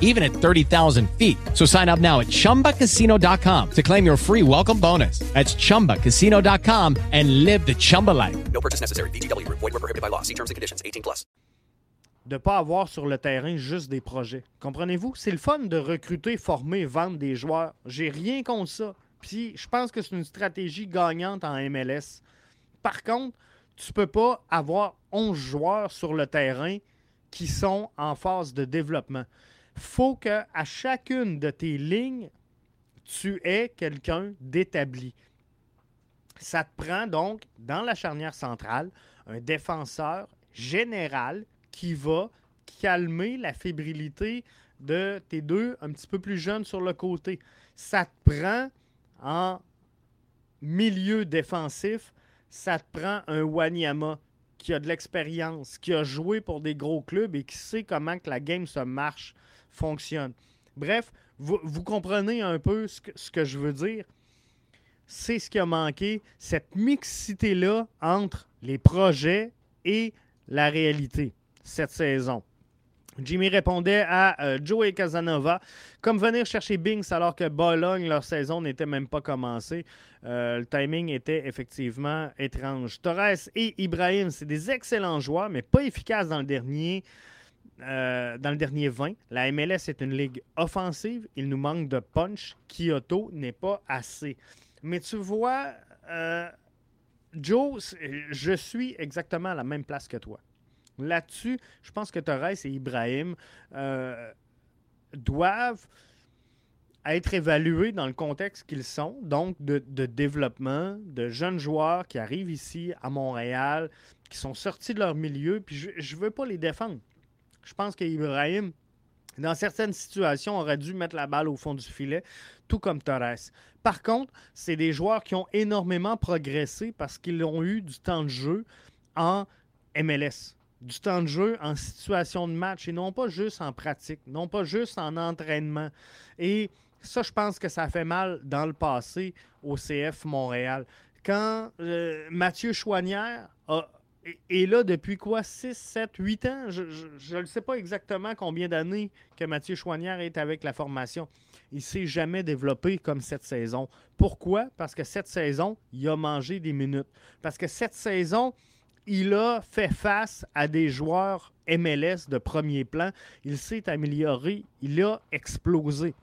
even at 30,000 feet. So sign up now at ChumbaCasino.com to claim your free welcome bonus. That's ChumbaCasino.com and live the Chumba life. No purchase necessary. BGW. Void were prohibited by law. See terms and conditions. 18 plus.
De pas avoir sur le terrain juste des projets. Comprenez-vous? C'est le fun de recruter, former, vendre des joueurs. J'ai rien contre ça. Puis je pense que c'est une stratégie gagnante en MLS. Par contre, tu peux pas avoir 11 joueurs sur le terrain qui sont en phase de développement faut qu'à chacune de tes lignes, tu aies quelqu'un d'établi. Ça te prend donc, dans la charnière centrale, un défenseur général qui va calmer la fébrilité de tes deux un petit peu plus jeunes sur le côté. Ça te prend en milieu défensif, ça te prend un Wanyama qui a de l'expérience, qui a joué pour des gros clubs et qui sait comment que la game se marche Bref, vous, comprenez un peu ce que, ce que je veux dire. C'est ce qui a manqué, cette mixité-là entre les projets et la réalité cette saison. Jimmy répondait à euh, Joey Casanova comme venir chercher Binks alors que Bologne, leur saison n'était même pas commencée. Euh, le timing était effectivement étrange. Torres et Ibrahim, c'est des excellents joueurs, mais pas efficaces dans le dernier euh, dans le dernier 20. La MLS est une ligue offensive. Il nous manque de punch. Kyoto n'est pas assez. Mais tu vois, euh, Joe, je suis exactement à la même place que toi. Là-dessus, je pense que Torres et Ibrahim euh, doivent être évalués dans le contexte qu'ils sont, donc de, développement, de jeunes joueurs qui arrivent ici à Montréal, qui sont sortis de leur milieu, puis je ne veux pas les défendre. Je pense qu'Ibrahim, dans certaines situations, aurait dû mettre la balle au fond du filet, tout comme Torres. Par contre, c'est des joueurs qui ont énormément progressé parce qu'ils ont eu du temps de jeu en MLS, du temps de jeu en situation de match et non pas juste en pratique, non pas juste en entraînement. Et ça, je pense que ça fait mal dans le passé au CF Montréal. Quand euh, Mathieu Chouanière a et, là, depuis quoi 6, 7, 8 ans? Je ne sais pas exactement combien d'années que Mathieu Chouanière est avec la formation. Il ne s'est jamais développé comme cette saison. Pourquoi? Parce que cette saison, il a mangé des minutes. Parce que cette saison, il a fait face à des joueurs MLS de premier plan. Il s'est amélioré. Il a explosé.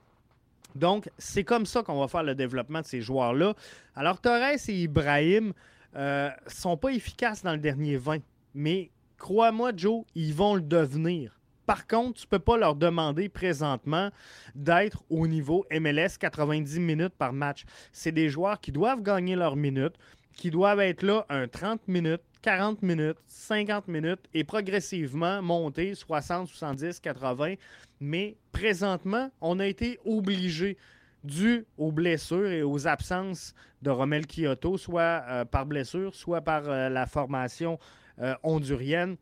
Donc, c'est comme ça qu'on va faire le développement de ces joueurs-là. Alors, Torres et Ibrahim euh, sont pas efficaces dans le dernier 20, mais crois-moi, Joe, ils vont le devenir. Par contre, tu ne peux pas leur demander présentement d'être au niveau MLS 90 minutes par match. C'est des joueurs qui doivent gagner leurs minutes, qui doivent être là un 30 minutes, 40 minutes, 50 minutes et progressivement monter 60, 70, 80. Mais présentement, on a été obligé, dû aux blessures et aux absences de Romel Kyoto, soit euh, par blessure, soit par euh, la formation euh, hondurienne.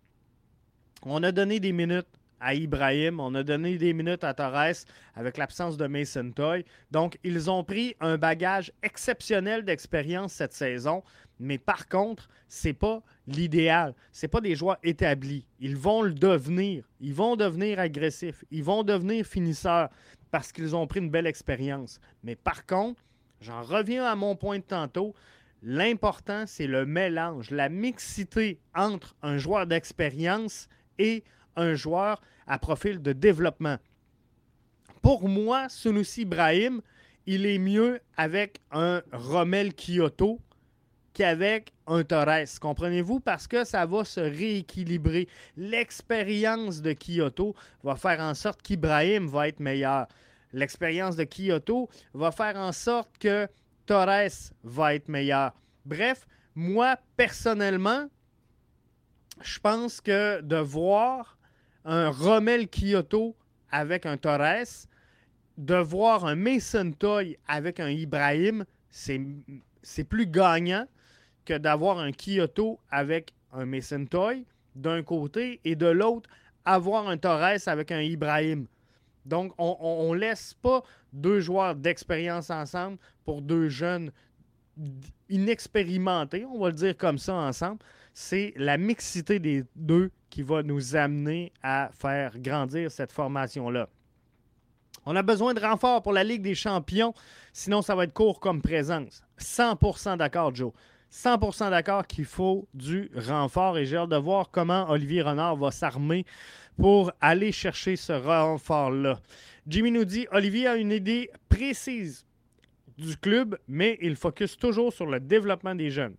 On a donné des minutes à Ibrahim. On a donné des minutes à Torres avec l'absence de Mason Toy. Donc, ils ont pris un bagage exceptionnel d'expérience cette saison. Mais par contre, c'est pas l'idéal. C'est pas des joueurs établis. Ils vont le devenir. Ils vont devenir agressifs. Ils vont devenir finisseurs parce qu'ils ont pris une belle expérience. Mais par contre, j'en reviens à mon point de tantôt. L'important, c'est le mélange, la mixité entre un joueur d'expérience et un joueur à profil de développement. Pour moi, Sunusi Ibrahim, il est mieux avec un Rommel Kyoto qu'avec un Torres. Comprenez-vous? Parce que ça va se rééquilibrer. L'expérience de Kyoto va faire en sorte qu'Ibrahim va être meilleur. L'expérience de Kyoto va faire en sorte que Torres va être meilleur. Bref, moi, personnellement, je pense que de voir un Rommel Kyoto avec un Torres, de voir un Mason Toy avec un Ibrahim, c'est plus gagnant que d'avoir un Kyoto avec un Mason Toy d'un côté et de l'autre, avoir un Torres avec un Ibrahim. Donc, on ne laisse pas deux joueurs d'expérience ensemble pour deux jeunes inexpérimentés, on va le dire comme ça ensemble c'est la mixité des deux qui va nous amener à faire grandir cette formation-là. On a besoin de renfort pour la Ligue des champions, sinon ça va être court comme présence. 100% d'accord, Joe. 100% d'accord qu'il faut du renfort et j'ai hâte de voir comment Olivier Renard va s'armer pour aller chercher ce renfort-là. Jimmy nous dit Olivier a une idée précise du club, mais il focus toujours sur le développement des jeunes.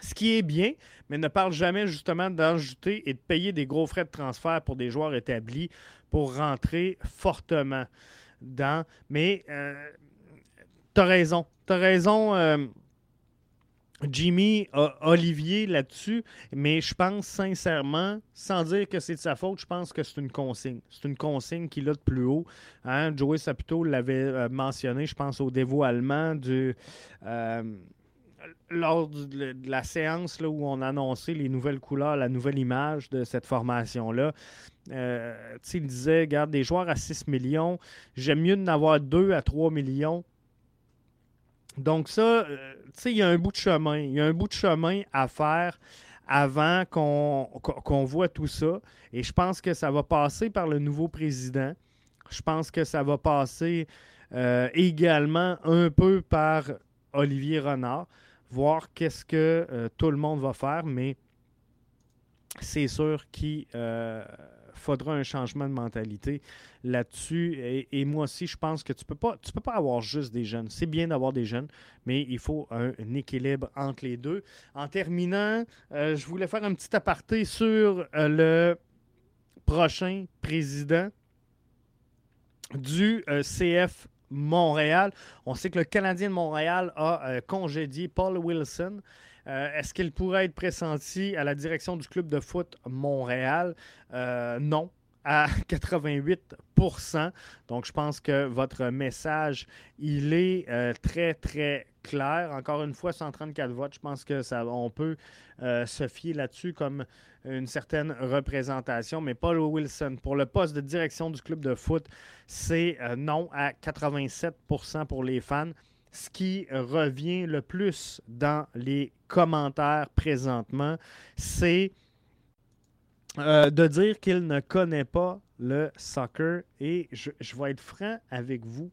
Ce qui est bien, mais ne parle jamais justement d'ajouter et de payer des gros frais de transfert pour des joueurs établis pour rentrer fortement dans. Mais euh, tu as raison. Tu raison, euh, Jimmy, Olivier, là-dessus. Mais je pense sincèrement, sans dire que c'est de sa faute, je pense que c'est une consigne. C'est une consigne qu'il a de plus haut. Hein? Joey Saputo l'avait euh, mentionné, je pense, au dévoilement du lors de la séance où on a annoncé les nouvelles couleurs, la nouvelle image de cette formation-là, euh, il disait, garde des joueurs à 6 millions, j'aime mieux d'en avoir 2 à 3 millions. Donc ça, euh, il y a un bout de chemin. Il y a un bout de chemin à faire avant qu'on voit tout ça. Et je pense que ça va passer par le nouveau président. Je pense que ça va passer euh, également un peu par Olivier Renard voir qu'est-ce que euh, tout le monde va faire, mais c'est sûr qu'il faudra un changement de mentalité là-dessus. Et, moi aussi, je pense que tu peux, pas, peux pas avoir juste des jeunes. C'est bien d'avoir des jeunes, mais il faut un, équilibre entre les deux. En terminant, euh, je voulais faire un petit aparté sur le prochain président du CF Montréal. On sait que le Canadien de Montréal a euh, congédié Paul Wilson. Euh, est-ce qu'il pourrait être pressenti à la direction du club de foot Montréal? Euh, non, à (laughs) 88% Donc, je pense que votre message, il est très, très clair. Encore une fois, 134 votes, je pense que ça, on peut se fier là-dessus comme une certaine représentation. Mais Paul Wilson, pour le poste de direction du club de foot, c'est euh, non à 87% pour les fans. Ce qui revient le plus dans les commentaires présentement, c'est euh, de dire qu'il ne connaît pas le soccer. Et je, vais être franc avec vous.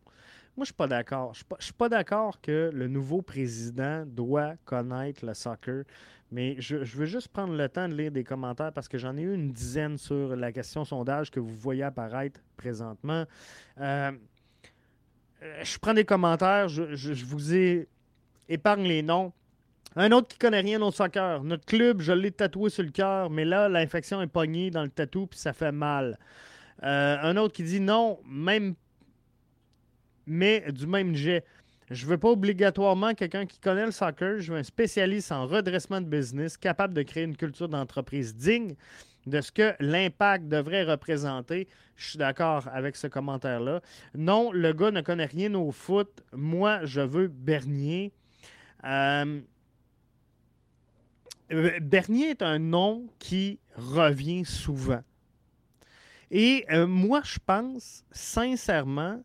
Moi, je ne suis pas d'accord. Je ne suis pas d'accord que le nouveau président doit connaître le soccer. Mais je, veux juste prendre le temps de lire des commentaires parce que j'en ai eu une dizaine sur la question sondage que vous voyez apparaître présentement. Euh, je prends des commentaires, je, vous ai épargne les noms. Un autre qui connaît rien au soccer. Notre club, je l'ai tatoué sur le cœur, mais là, l'infection est pognée dans le tatou, puis ça fait mal. Euh, un autre qui dit non, même, mais du même jet. Je veux pas obligatoirement quelqu'un qui connaît le soccer. Je veux un spécialiste en redressement de business, capable de créer une culture d'entreprise digne de ce que l'impact devrait représenter. Je suis d'accord avec ce commentaire-là. Non, le gars ne connaît rien au foot. Moi, je veux Bernier. Euh, euh, Bernier est un nom qui revient souvent. Et euh, moi, je pense sincèrement,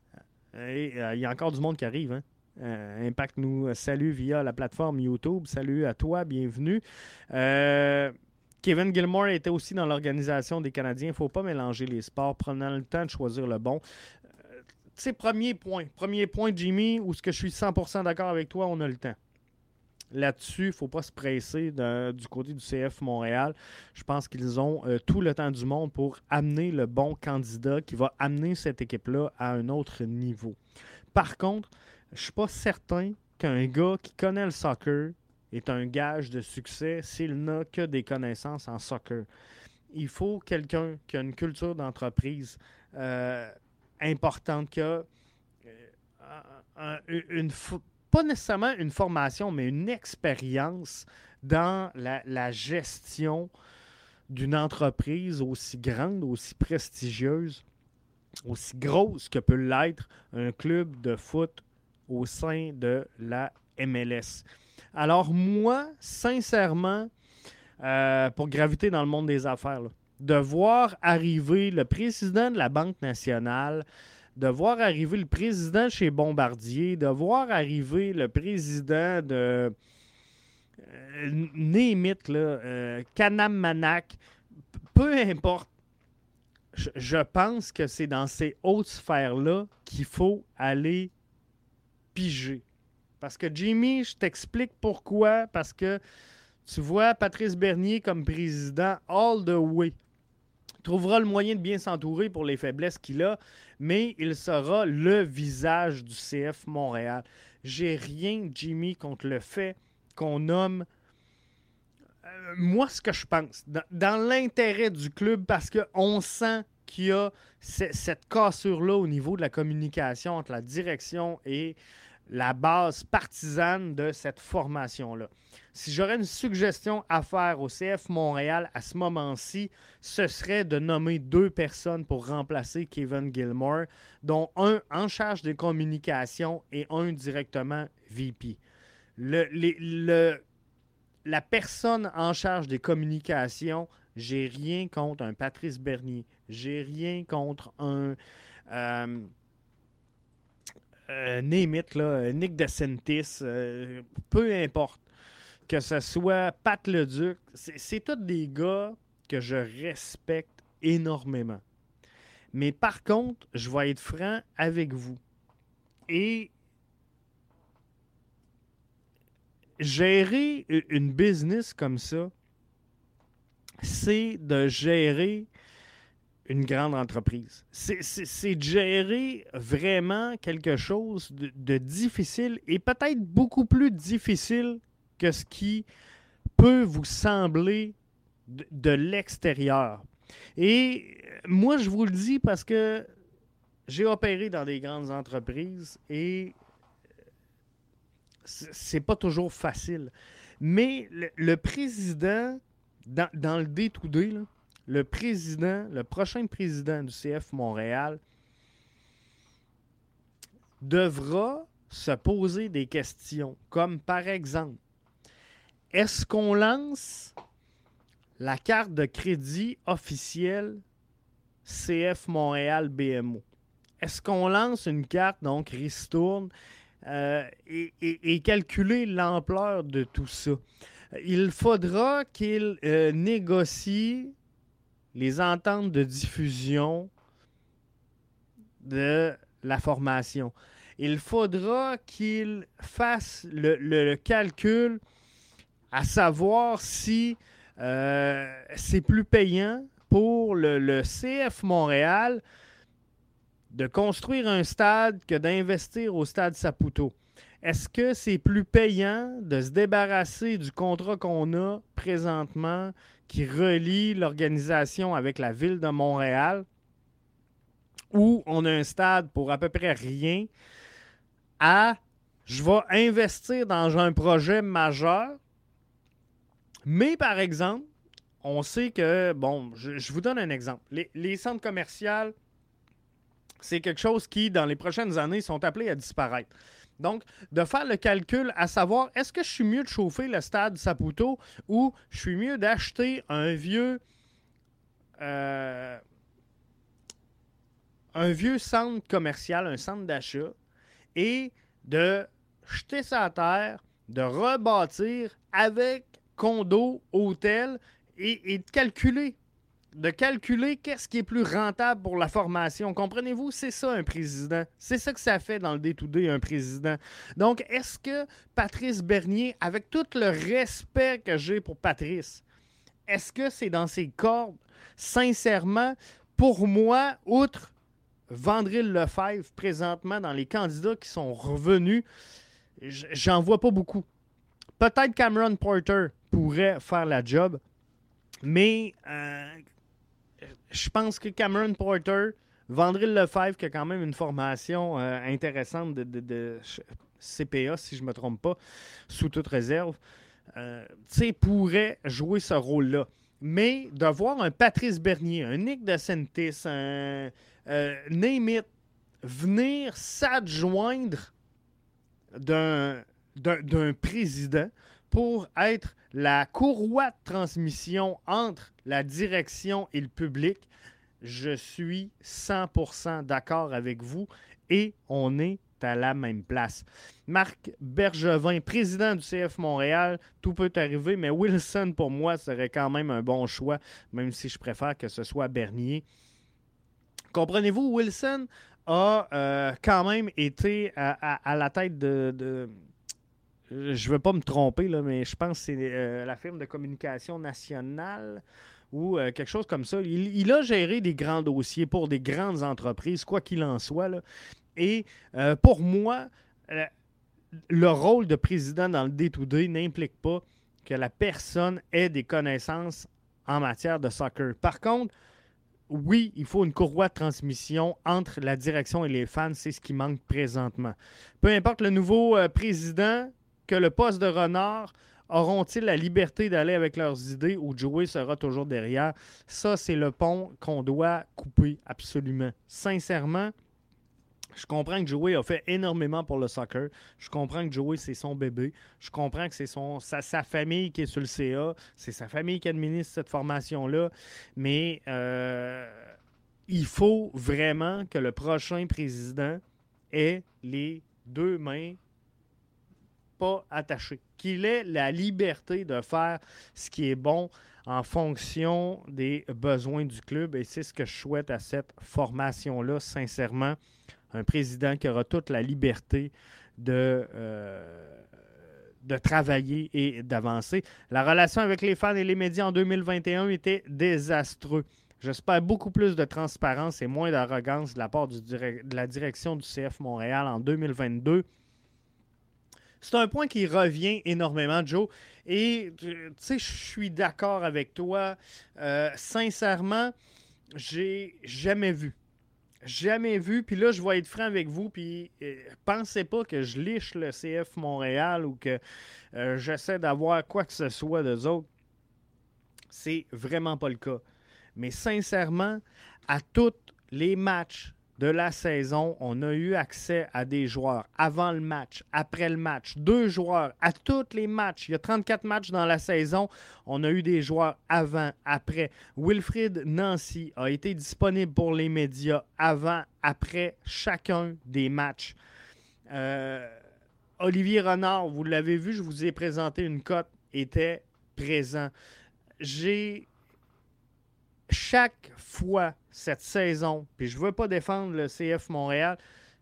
il y a encore du monde qui arrive, hein? Impact nous salue via la plateforme YouTube. Salut à toi, bienvenue. Kevin Gilmore était aussi dans l'organisation des Canadiens. Il ne faut pas mélanger les sports, prenant le temps de choisir le bon. C'est premier point. Premier point, Jimmy, où ce que je suis 100% d'accord avec toi, on a le temps là-dessus, il ne faut pas se presser du côté du CF Montréal. Je pense qu'ils ont euh, tout le temps du monde pour amener le bon candidat qui va amener cette équipe-là à un autre niveau. Par contre, je ne suis pas certain qu'un gars qui connaît le soccer est un gage de succès s'il n'a que des connaissances en soccer. Il faut quelqu'un qui a une culture d'entreprise euh, importante, qui a euh, pas nécessairement une formation, mais une expérience dans la, gestion d'une entreprise aussi grande, aussi prestigieuse, aussi grosse que peut l'être un club de foot au sein de la MLS. Alors moi, sincèrement, euh, pour graviter dans le monde des affaires, de voir arriver le président de la Banque nationale, de voir arriver le président chez Bombardier, de voir arriver le président de euh, Némit, euh, peu importe. Je, pense que c'est dans ces hautes sphères-là qu'il faut aller piger. Parce que Jimmy, je t'explique pourquoi. Parce que tu vois Patrice Bernier comme président all the way. Il trouvera le moyen de bien s'entourer pour les faiblesses qu'il a mais il sera le visage du CF Montréal. J'ai rien, Jimmy, contre le fait qu'on nomme euh, moi, ce que je pense, dans, l'intérêt du club, parce qu'on sent qu'il y a cette cassure-là au niveau de la communication entre la direction et la base partisane de cette formation-là. Si j'aurais une suggestion à faire au CF Montréal à ce moment-ci, ce serait de nommer deux personnes pour remplacer Kevin Gilmore, dont un en charge des communications et un directement VP. Le, la personne en charge des communications, j'ai rien contre un Patrice Bernier, j'ai rien contre un... Euh, euh, là, Nick DeSantis, euh, peu importe. Que ce soit Pat Leduc, c'est tous des gars que je respecte énormément. Mais par contre, je vais être franc avec vous. Et gérer une business comme ça, c'est de gérer une grande entreprise. C'est gérer vraiment quelque chose de, difficile et peut-être beaucoup plus difficile que ce qui peut vous sembler de, l'extérieur. Et moi, je vous le dis parce que j'ai opéré dans des grandes entreprises et c'est pas toujours facile. Mais le, président, dans, le day-to-day, le président, le prochain président du CF Montréal devra se poser des questions, comme par exemple, est-ce qu'on lance la carte de crédit officielle CF Montréal BMO? Est-ce qu'on lance une carte, donc ristourne, euh, et, calculer l'ampleur de tout ça? Il faudra qu'il euh, négocie les ententes de diffusion de la formation. Il faudra qu'il fasse le, calcul à savoir si euh, c'est plus payant pour le, CF Montréal de construire un stade que d'investir au stade Saputo? Est-ce que c'est plus payant de se débarrasser du contrat qu'on a présentement qui relie l'organisation avec la ville de Montréal, où on a un stade pour à peu près rien, à je vais investir dans un projet majeur, mais par exemple, on sait que, bon, je, vous donne un exemple. Les, centres commerciaux, c'est quelque chose qui, dans les prochaines années, sont appelés à disparaître. Donc, de faire le calcul à savoir, est-ce que je suis mieux de chauffer le stade Saputo ou je suis mieux d'acheter un vieux... Euh, un vieux centre commercial, un centre d'achat, et de jeter ça à terre, de rebâtir avec condo, hôtel, et, de calculer. De calculer qu'est-ce qui est plus rentable pour la formation. Comprenez-vous? C'est ça un président. C'est ça que ça fait dans le D2D, un président. Donc, est-ce que Patrice Bernier, avec tout le respect que j'ai pour Patrice, est-ce que c'est dans ses cordes? Sincèrement, pour moi, outre Vandril Lefebvre, présentement, dans les candidats qui sont revenus, j'en vois pas beaucoup. Peut-être Cameron Porter pourrait faire la job, mais euh, je pense que Cameron Porter, Vandril Lefebvre, qui a quand même une formation euh, intéressante de, CPA, si je ne me trompe pas, sous toute réserve, euh, pourrait jouer ce rôle-là. Mais de voir un Patrice Bernier, un Nick DeSantis, un euh, venir s'adjoindre d'un président pour être la courroie de transmission entre la direction et le public, je suis 100% d'accord avec vous et on est à la même place. Marc Bergevin, président du CF Montréal, tout peut arriver, mais Wilson, pour moi, serait quand même un bon choix, même si je préfère que ce soit Bernier. Comprenez-vous, Wilson a euh, quand même été à, la tête de je veux pas me tromper, là, mais je pense que c'est euh, la firme de communication nationale ou euh, quelque chose comme ça. Il, a géré des grands dossiers pour des grandes entreprises, quoi qu'il en soit. Et euh, pour moi, le rôle de président dans le D2D n'implique pas que la personne ait des connaissances en matière de soccer. Par contre, oui, il faut une courroie de transmission entre la direction et les fans. C'est ce qui manque présentement. Peu importe le nouveau président, que le poste de renard auront-ils la liberté d'aller avec leurs idées ou Joey sera toujours derrière? Ça, c'est le pont qu'on doit couper absolument. Sincèrement, je comprends que Joey a fait énormément pour le soccer. Je comprends que Joey, c'est son bébé. Je comprends que c'est son, sa, famille qui est sur le CA. C'est sa famille qui administre cette formation-là. Mais euh, il faut vraiment que le prochain président ait les deux mains pas attaché, qu'il ait la liberté de faire ce qui est bon en fonction des besoins du club. Et c'est ce que je souhaite à cette formation-là, sincèrement. Un président qui aura toute la liberté de, euh, de travailler et d'avancer. La relation avec les fans et les médias en 2021 était désastreuse. J'espère beaucoup plus de transparence et moins d'arrogance de la part de la direction du CF Montréal en 2022. C'est un point qui revient énormément, Joe. Et tu sais, je suis d'accord avec toi. Euh, sincèrement, j'ai jamais vu. Jamais vu. Puis là, je vais être franc avec vous. Puis euh, pensez pas que je liche le CF Montréal ou que euh, j'essaie d'avoir quoi que ce soit d'eux autres. C'est vraiment pas le cas. Mais sincèrement, à tous les matchs de la saison, on a eu accès à des joueurs avant le match, après le match, deux joueurs à tous les matchs. Il y a 34 matchs dans la saison. On a eu des joueurs avant, après. Wilfrid Nancy a été disponible pour les médias avant, après chacun des matchs. Euh, Olivier Renard, vous l'avez vu, je vous ai présenté une cote, était présent. J'ai chaque fois cette saison, puis je ne veux pas défendre le CF Montréal,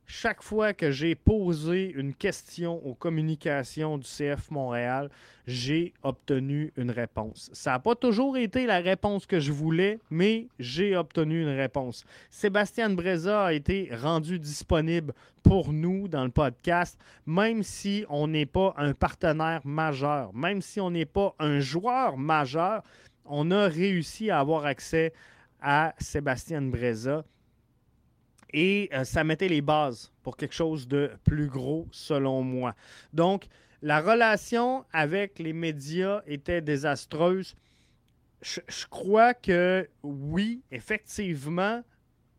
chaque fois que j'ai posé une question aux communications du CF Montréal, j'ai obtenu une réponse. Ça n'a pas toujours été la réponse que je voulais, mais j'ai obtenu une réponse. Sébastien Breza a été rendu disponible pour nous dans le podcast, même si on n'est pas un partenaire majeur, même si on n'est pas un joueur majeur, on a réussi à avoir accès à Sébastien Breza et euh, ça mettait les bases pour quelque chose de plus gros, selon moi. Donc, la relation avec les médias était désastreuse. Je, crois que oui, effectivement,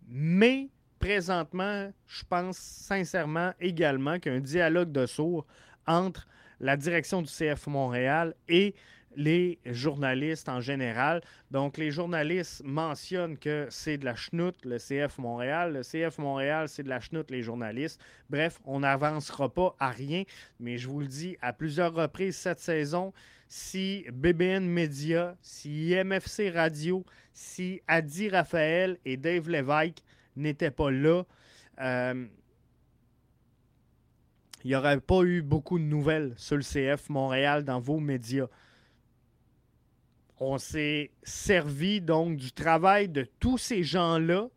mais présentement, je pense sincèrement également qu'un dialogue de sourds entre la direction du CF Montréal et les journalistes en général. Donc, les journalistes mentionnent que c'est de la chenoute, le CF Montréal. Le CF Montréal, c'est de la chenoute, les journalistes. Bref, on n'avancera pas à rien, mais je vous le dis à plusieurs reprises cette saison, si BBN Media, si MFC Radio, si Adi Raphaël et Dave Lévesque n'étaient pas là, euh, il n'y aurait pas eu beaucoup de nouvelles sur le CF Montréal dans vos médias. On s'est servi donc du travail de tous ces gens-là,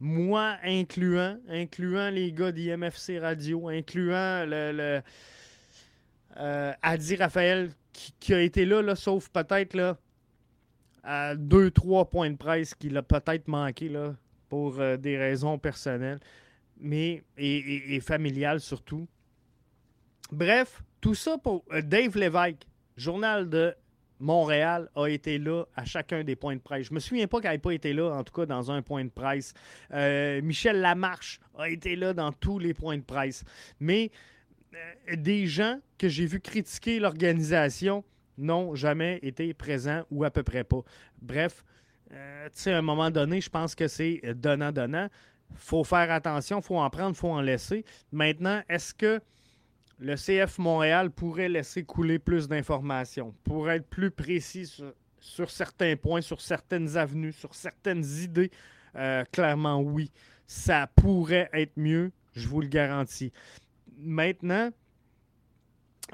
moi incluant, incluant les gars d'IMFC Radio, incluant le, euh, Adi Raphaël qui, a été là, sauf peut-être à deux, trois points de presse qu'il a peut-être manqué pour euh, des raisons personnelles, mais et, familiales surtout. Bref, tout ça pour euh, Dave Lévesque, journal de Montréal a été là à chacun des points de presse. Je me souviens pas qu'elle n'ait pas été là, en tout cas, dans un point de presse. Euh, Michel Lamarche a été là dans tous les points de presse. Mais euh, des gens que j'ai vu critiquer l'organisation n'ont jamais été présents ou à peu près pas. Bref, euh, tu sais, à un moment donné, je pense que c'est donnant-donnant. faut faire attention, faut en prendre, faut en laisser. Maintenant, est-ce que le CF Montréal pourrait laisser couler plus d'informations, pour être plus précis sur, certains points, sur certaines avenues, sur certaines idées. Euh, clairement, oui. Ça pourrait être mieux, je vous le garantis. Maintenant,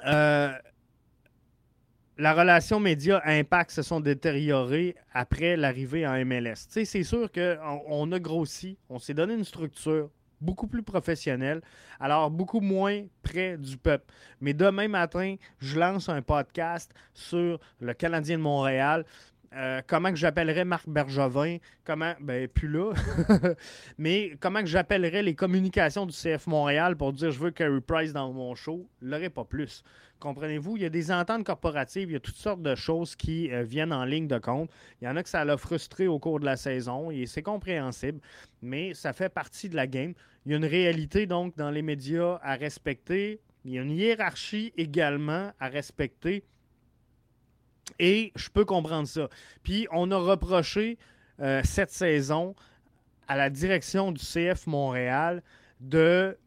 euh, la relation média-impact se sont détériorées après l'arrivée en MLS. c'est sûr qu'on on a grossi, on s'est donné une structure, beaucoup plus professionnel, alors beaucoup moins près du peuple. Mais demain matin, je lance un podcast sur le Canadien de Montréal. Euh, comment que j'appellerais Marc Bergevin, comment, ben plus là, (laughs) mais comment que j'appellerais les communications du CF Montréal pour dire je veux Carey Price dans mon show, l'aurait pas plus. Comprenez-vous, il y a des ententes corporatives, il y a toutes sortes de choses qui euh, viennent en ligne de compte. Il y en a que ça l'a frustré au cours de la saison et c'est compréhensible, mais ça fait partie de la game. Il y a une réalité donc dans les médias à respecter. Il y a une hiérarchie également à respecter. Et je peux comprendre ça. Puis on a reproché euh, cette saison à la direction du CF Montréal de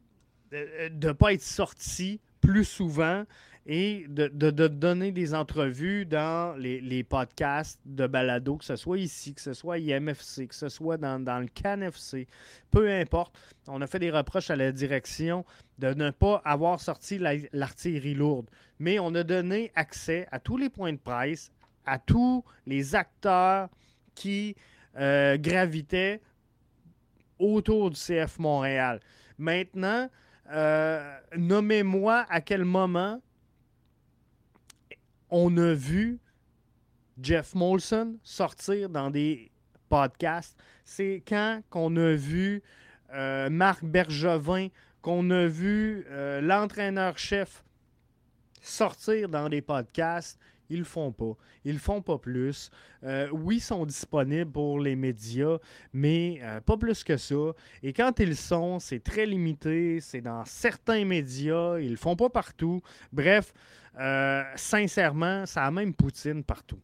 ne pas être sorti plus souvent et de, donner des entrevues dans les, podcasts de balado, que ce soit ici, que ce soit IMFC, que ce soit dans, dans le CanFC, peu importe. On a fait des reproches à la direction de ne pas avoir sorti l'artillerie lourde, mais on a donné accès à tous les points de presse, à tous les acteurs qui euh, gravitaient autour du CF Montréal. Maintenant, euh, nommez-moi à quel moment on a vu Jeff Molson sortir dans des podcasts. C'est quand qu'on a vu euh, Marc Bergevin, qu'on a vu euh, l'entraîneur-chef sortir dans des podcasts. Ils le font pas. Ils le font pas plus. Euh, oui, ils sont disponibles pour les médias, mais pas plus que ça. Et quand ils sont, c'est très limité. C'est dans certains médias. Ils le font pas partout. Bref, euh, sincèrement, ça a même Poutine partout.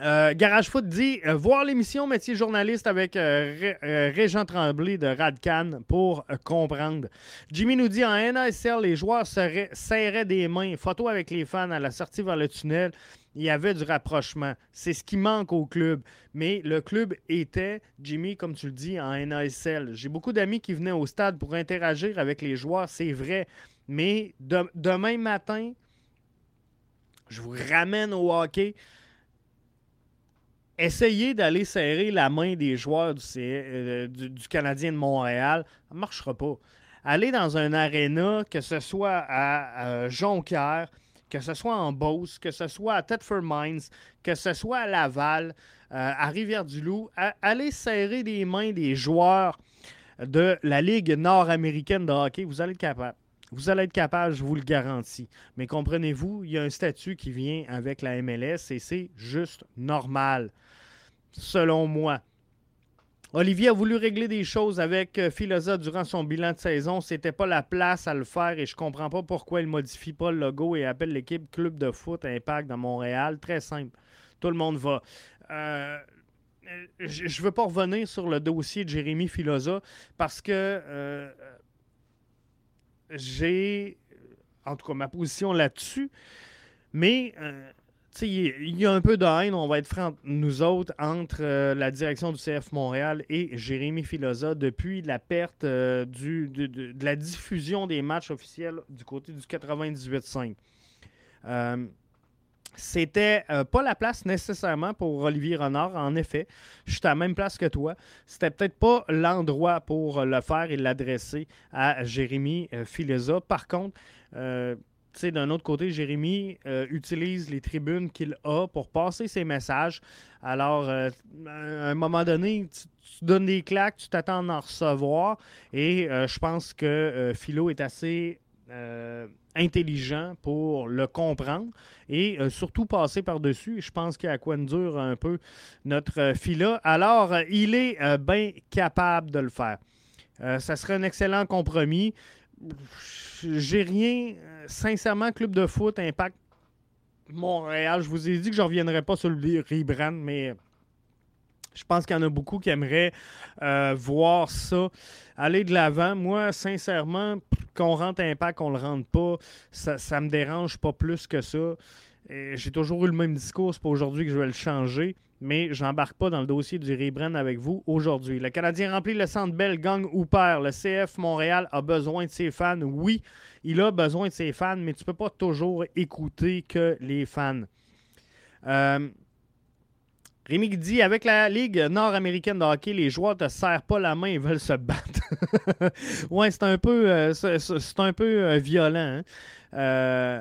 Euh, Garage Foot dit euh, voir l'émission métier journaliste avec Régent Tremblay de Radcan pour comprendre. Jimmy nous dit en NASL, les joueurs serraient des mains, photo avec les fans à la sortie vers le tunnel. il y avait du rapprochement. C'est ce qui manque au club. Mais le club était, Jimmy, comme tu le dis, en NASL. J'ai beaucoup d'amis qui venaient au stade pour interagir avec les joueurs, c'est vrai. Mais demain matin, je vous ramène au hockey. Essayez d'aller serrer la main des joueurs du, euh, Canadien de Montréal. Ça ne marchera pas. Allez dans un aréna, que ce soit à, Jonquière, que ce soit en Beauce, que ce soit à Thetford Mines, que ce soit à Laval, euh, à Rivière-du-Loup, allez serrer les mains des joueurs de la Ligue nord-américaine de hockey. Vous allez être capable. Vous allez être capable, je vous le garantis. Mais comprenez-vous, il y a un statut qui vient avec la MLS et c'est juste normal, selon moi. Olivier a voulu régler des choses avec euh, Philosa durant son bilan de saison. C'était pas la place à le faire et je comprends pas pourquoi il modifie pas le logo et appelle l'équipe Club de foot Impact dans Montréal. Très simple. Tout le monde va. Euh, je ne veux pas revenir sur le dossier de Jérémy Filosa parce que euh, j'ai, en tout cas, ma position là-dessus. Mais il y a un peu de haine, on va être franc, nous autres, entre euh, la direction du CF Montréal et Jérémy Filosa depuis la perte euh, du, de, la diffusion des matchs officiels du côté du 98-5. Euh, c'était pas la place nécessairement pour Olivier Renard, en effet. Je suis à la même place que toi. C'était peut-être pas l'endroit pour le faire et l'adresser à Jérémy Filosa. Par contre, d'un autre côté, Jérémy euh, utilise les tribunes qu'il a pour passer ses messages. Alors, euh, à un moment donné, tu, donnes des claques, tu t'attends à en recevoir. Et euh, je pense que Philo est assez intelligent pour le comprendre et surtout passer par-dessus. Je pense qu'il y a quoi de dur un peu notre Philo. Alors, il est bien capable de le faire. ça serait un excellent compromis j'ai rien. Euh, sincèrement, club de foot, Impact Montréal, je vous ai dit que je ne reviendrai pas sur le rebrand, mais je pense qu'il y en a beaucoup qui aimeraient euh, voir ça aller de l'avant. Moi, sincèrement, qu'on rentre Impact, qu'on le rentre pas, ça ne me dérange pas plus que ça. J'ai toujours eu le même discours, c'est pas aujourd'hui que je vais le changer mais je n'embarque pas dans le dossier du rebrand avec vous aujourd'hui. Le Canadien remplit le centre Bell, gang ou perd. Le CF Montréal a besoin de ses fans. Oui, il a besoin de ses fans, mais tu peux pas toujours écouter que les fans. Euh, Rémi dit avec la Ligue nord-américaine de hockey, les joueurs ne te serrent pas la main, ils veulent se battre. (laughs) ouais, c'est un peu, euh, c'est, un peu euh, violent. Hein. Euh,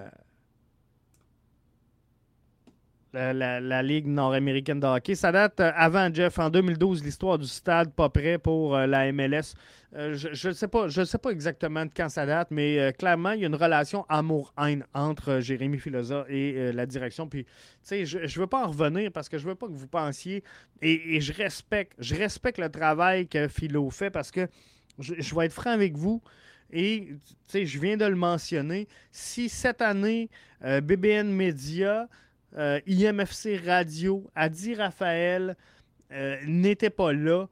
la, Ligue nord-américaine de hockey. Ça date euh, avant, Jeff, en 2012, l'histoire du stade pas prêt pour euh, la MLS. Euh, je ne sais, pas, je sais pas exactement de quand ça date, mais clairement, il y a une relation amour-haine entre Jérémy Filosa et la direction. Puis, je ne veux pas en revenir parce que je veux pas que vous pensiez, et, je respecte je respecte le travail que Philo fait parce que je, je vais être franc avec vous. Et je viens de le mentionner. Si cette année, BBN Media euh, IMFC Radio, Adi Raphaël euh, n'était pas là,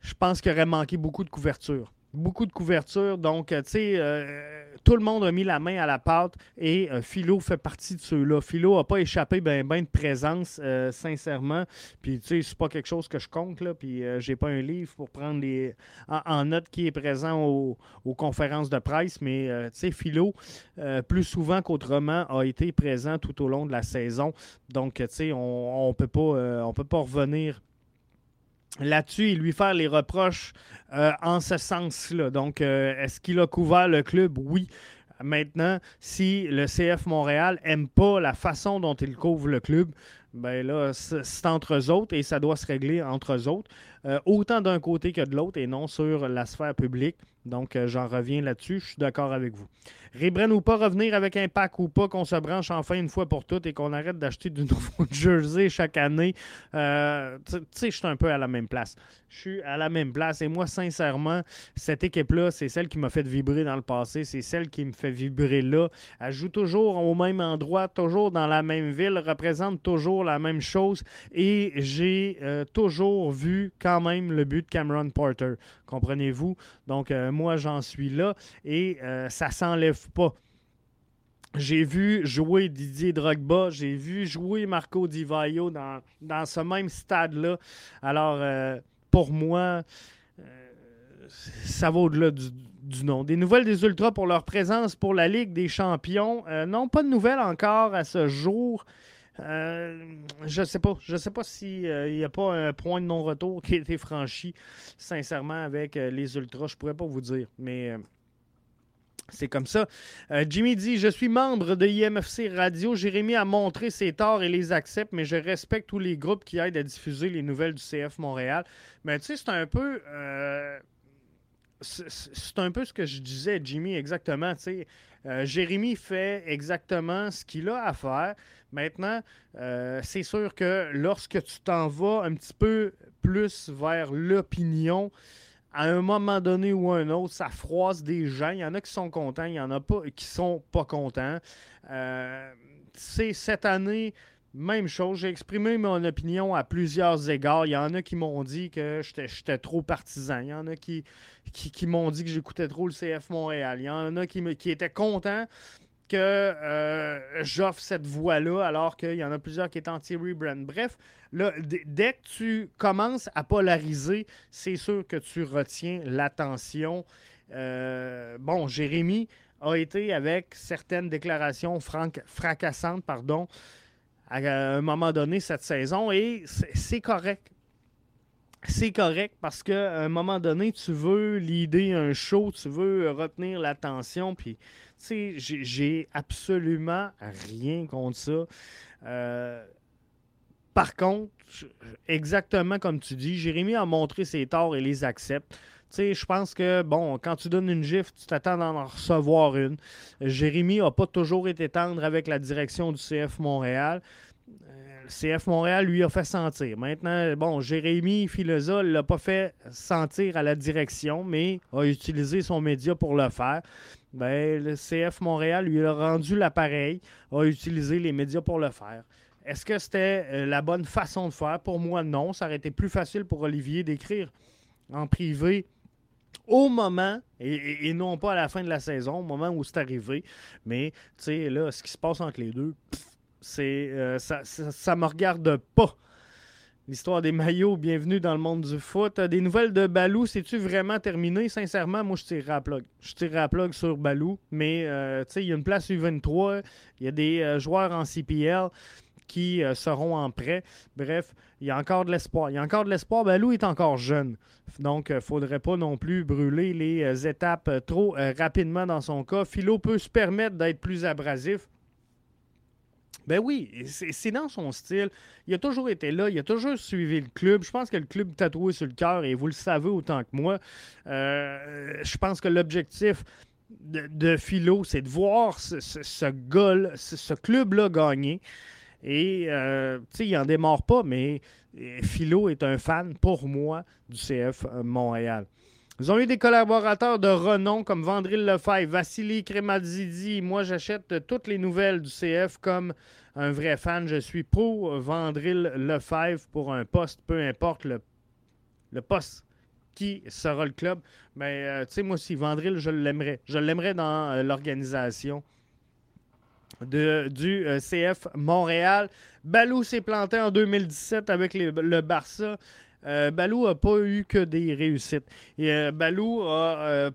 je pense qu'il aurait manqué beaucoup de couverture. Beaucoup de couverture. Donc, euh, tu sais, tout le monde a mis la main à la pâte et Philo fait partie de ceux-là. Philo n'a pas échappé ben, ben de présence, sincèrement. Puis, tu sais, c'est pas quelque chose que je compte, là. Puis, j'ai pas un livre pour prendre les... en, note qui est présent aux conférences de presse. Mais, tu sais, Philo, plus souvent qu'autrement, a été présent tout au long de la saison. Donc, tu sais, on ne peut, pas, peut pas revenir là-dessus et lui faire les reproches en ce sens-là. Donc, est-ce qu'il a couvert le club? Oui. Maintenant, si le CF Montréal n'aime pas la façon dont il couvre le club, ben là, c'est entre eux autres et ça doit se régler entre eux autres, autant d'un côté que de l'autre et non sur la sphère publique. Donc, j'en reviens là-dessus. Je suis d'accord avec vous. Rebren ou pas, revenir avec un pack ou pas, qu'on se branche enfin une fois pour toutes et qu'on arrête d'acheter du (laughs) nouveau jersey chaque année. tu sais, je suis un peu à la même place. Je suis à la même place. Et moi, sincèrement, cette équipe-là, c'est celle qui m'a fait vibrer dans le passé. C'est celle qui me fait vibrer là. Elle joue toujours au même endroit, toujours dans la même ville, représente toujours la même chose. Et j'ai euh, toujours vu quand même le but de Cameron Porter. Comprenez-vous? Donc, euh, moi, j'en suis là. Et euh, ça s'enlève pas. J'ai vu jouer Didier Drogba, j'ai vu jouer Marco Di Vaio dans, dans ce même stade-là. Alors, euh, pour moi, euh, ça va au-delà du, nom. Des nouvelles des Ultras pour leur présence pour la Ligue des Champions. Euh, non, pas de nouvelles encore à ce jour. je sais pas. Je sais pas s'il n'y a pas un point de non-retour qui a été franchi, sincèrement, avec les Ultras. Je pourrais pas vous dire. Mais c'est comme ça. Euh, Jimmy dit Je suis membre de IMFC Radio. Jérémy a montré ses torts et les accepte, mais je respecte tous les groupes qui aident à diffuser les nouvelles du CF Montréal. Mais tu sais, c'est un peu. Euh, c'est un peu ce que je disais, Jimmy, exactement. Euh, Jérémy fait exactement ce qu'il a à faire. Maintenant, c'est sûr que lorsque tu t'en vas un petit peu plus vers l'opinion, à un moment donné ou un autre, ça froisse des gens. Il y en a qui sont contents, il y en a pas qui sont pas contents. Euh, c'est cette année, même chose. J'ai exprimé mon opinion à plusieurs égards. Il y en a qui m'ont dit que j'étais trop partisan. Il y en a qui, m'ont dit que j'écoutais trop le CF Montréal. Il y en a qui, qui étaient contents que euh, j'offre cette voie-là, alors qu'il y en a plusieurs qui étaient anti-rebrand. Bref, dès que tu commences à polariser, c'est sûr que tu retiens l'attention. Euh, bon, Jérémy a été avec certaines déclarations fracassantes, pardon, à un moment donné cette saison, et c'est correct c'est correct parce qu'à un moment donné, tu veux l'idée un show, tu veux retenir l'attention, puis j'ai absolument rien contre ça. Euh, par contre, exactement comme tu dis, Jérémy a montré ses torts et les accepte. Je pense que, bon, quand tu donnes une gifle, tu t'attends d'en recevoir une. Jérémy n'a pas toujours été tendre avec la direction du CF Montréal. CF Montréal lui a fait sentir. Maintenant, bon, Jérémy Filosa ne l'a pas fait sentir à la direction, mais a utilisé son média pour le faire. Ben, le CF Montréal lui a rendu l'appareil, a utilisé les médias pour le faire. Est-ce que c'était euh, la bonne façon de faire? Pour moi, non. Ça aurait été plus facile pour Olivier d'écrire en privé au moment, et, non pas à la fin de la saison, au moment où c'est arrivé. Mais, tu sais, là, ce qui se passe entre les deux, euh, ça ne me regarde pas. L'histoire des maillots, bienvenue dans le monde du foot. Des nouvelles de Balou, c'est-tu vraiment terminé? Sincèrement, moi, je tire à plug. Je tire à plug sur Balou, mais euh, il y a une place U23, il y a des euh, joueurs en CPL qui euh, seront en prêt. Bref, il y a encore de l'espoir. Il y a encore de l'espoir. Balou est encore jeune. Donc, il ne faudrait pas non plus brûler les étapes trop rapidement dans son cas. Philo peut se permettre d'être plus abrasif. Ben oui, c'est dans son style. Il a toujours été là, il a toujours suivi le club. Je pense que le club tatoué sur le cœur et vous le savez autant que moi. Euh, je pense que l'objectif de, Philo, c'est de voir ce, ce, ce, club-là gagner. Et, euh, tu sais, il n'en démarre pas, mais Philo est un fan, pour moi, du CF Montréal. Ils ont eu des collaborateurs de renom comme Vandril Lefebvre, Vassili Kremadzidi. Moi, j'achète toutes les nouvelles du CF comme un vrai fan. Je suis pour Vandril Lefebvre pour un poste, peu importe le, poste qui sera le club. Mais, euh, tu sais, moi aussi, Vandril, je l'aimerais. Je l'aimerais dans euh, l'organisation du euh, CF Montréal. Balou s'est planté en 2017 avec le Barça. Euh, Balou n'a pas eu que des réussites. Et, euh, Balou a, euh,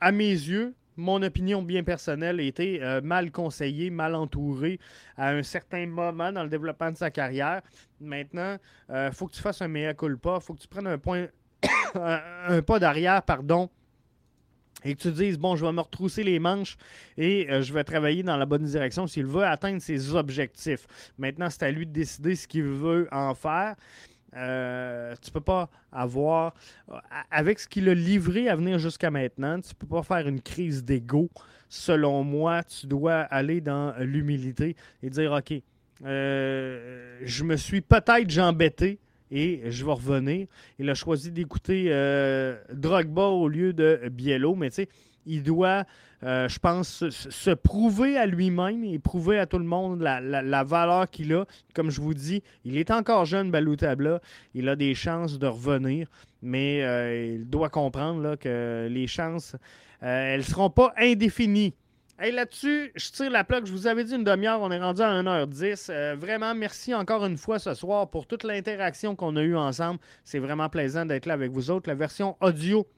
à mes yeux, mon opinion bien personnelle, été mal conseillé, mal entouré à un certain moment dans le développement de sa carrière. Maintenant, il faut que tu fasses un mea culpa, il faut que tu prennes un, point, (coughs) un pas d'arrière, pardon, et que tu dises, bon, je vais me retrousser les manches et je vais travailler dans la bonne direction s'il veut atteindre ses objectifs. Maintenant, c'est à lui de décider ce qu'il veut en faire. Euh, tu peux pas avoir, avec ce qu'il a livré à venir jusqu'à maintenant, tu peux pas faire une crise d'ego. Selon moi, tu dois aller dans l'humilité et dire, OK, euh, je me suis peut-être embêté et je vais revenir. Il a choisi d'écouter euh, Drogba au lieu de Biello, mais tu sais, il doit, euh, je pense, se, prouver à lui-même et prouver à tout le monde la, valeur qu'il a. Comme je vous dis, il est encore jeune, Baloutabla. Il a des chances de revenir, mais euh, il doit comprendre là, que les chances, euh, elles ne seront pas indéfinies. Hey, là-dessus, je tire la plaque. Je vous avais dit une demi-heure, on est rendu à 1h10. Euh, vraiment, merci encore une fois ce soir pour toute l'interaction qu'on a eue ensemble. C'est vraiment plaisant d'être là avec vous autres. La version audio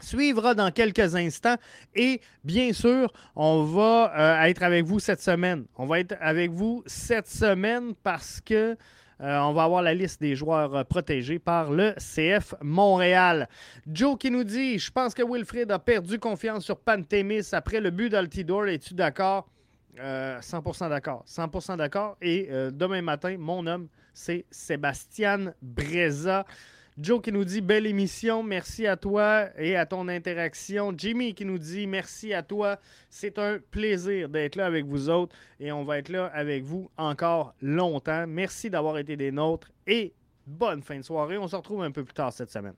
suivra dans quelques instants. Et bien sûr, on va euh, être avec vous cette semaine. On va être avec vous cette semaine parce que euh, on va avoir la liste des joueurs euh, protégés par le CF Montréal. Joe qui nous dit Je pense que Wilfred a perdu confiance sur Pantémis après le but d'Altidor. Es-tu d'accord 100% d'accord. 100% d'accord. Et demain matin, mon homme, c'est Sébastien Breza. Joe qui nous dit belle émission, merci à toi et à ton interaction. Jimmy qui nous dit merci à toi. C'est un plaisir d'être là avec vous autres et on va être là avec vous encore longtemps. Merci d'avoir été des nôtres et bonne fin de soirée. On se retrouve un peu plus tard cette semaine.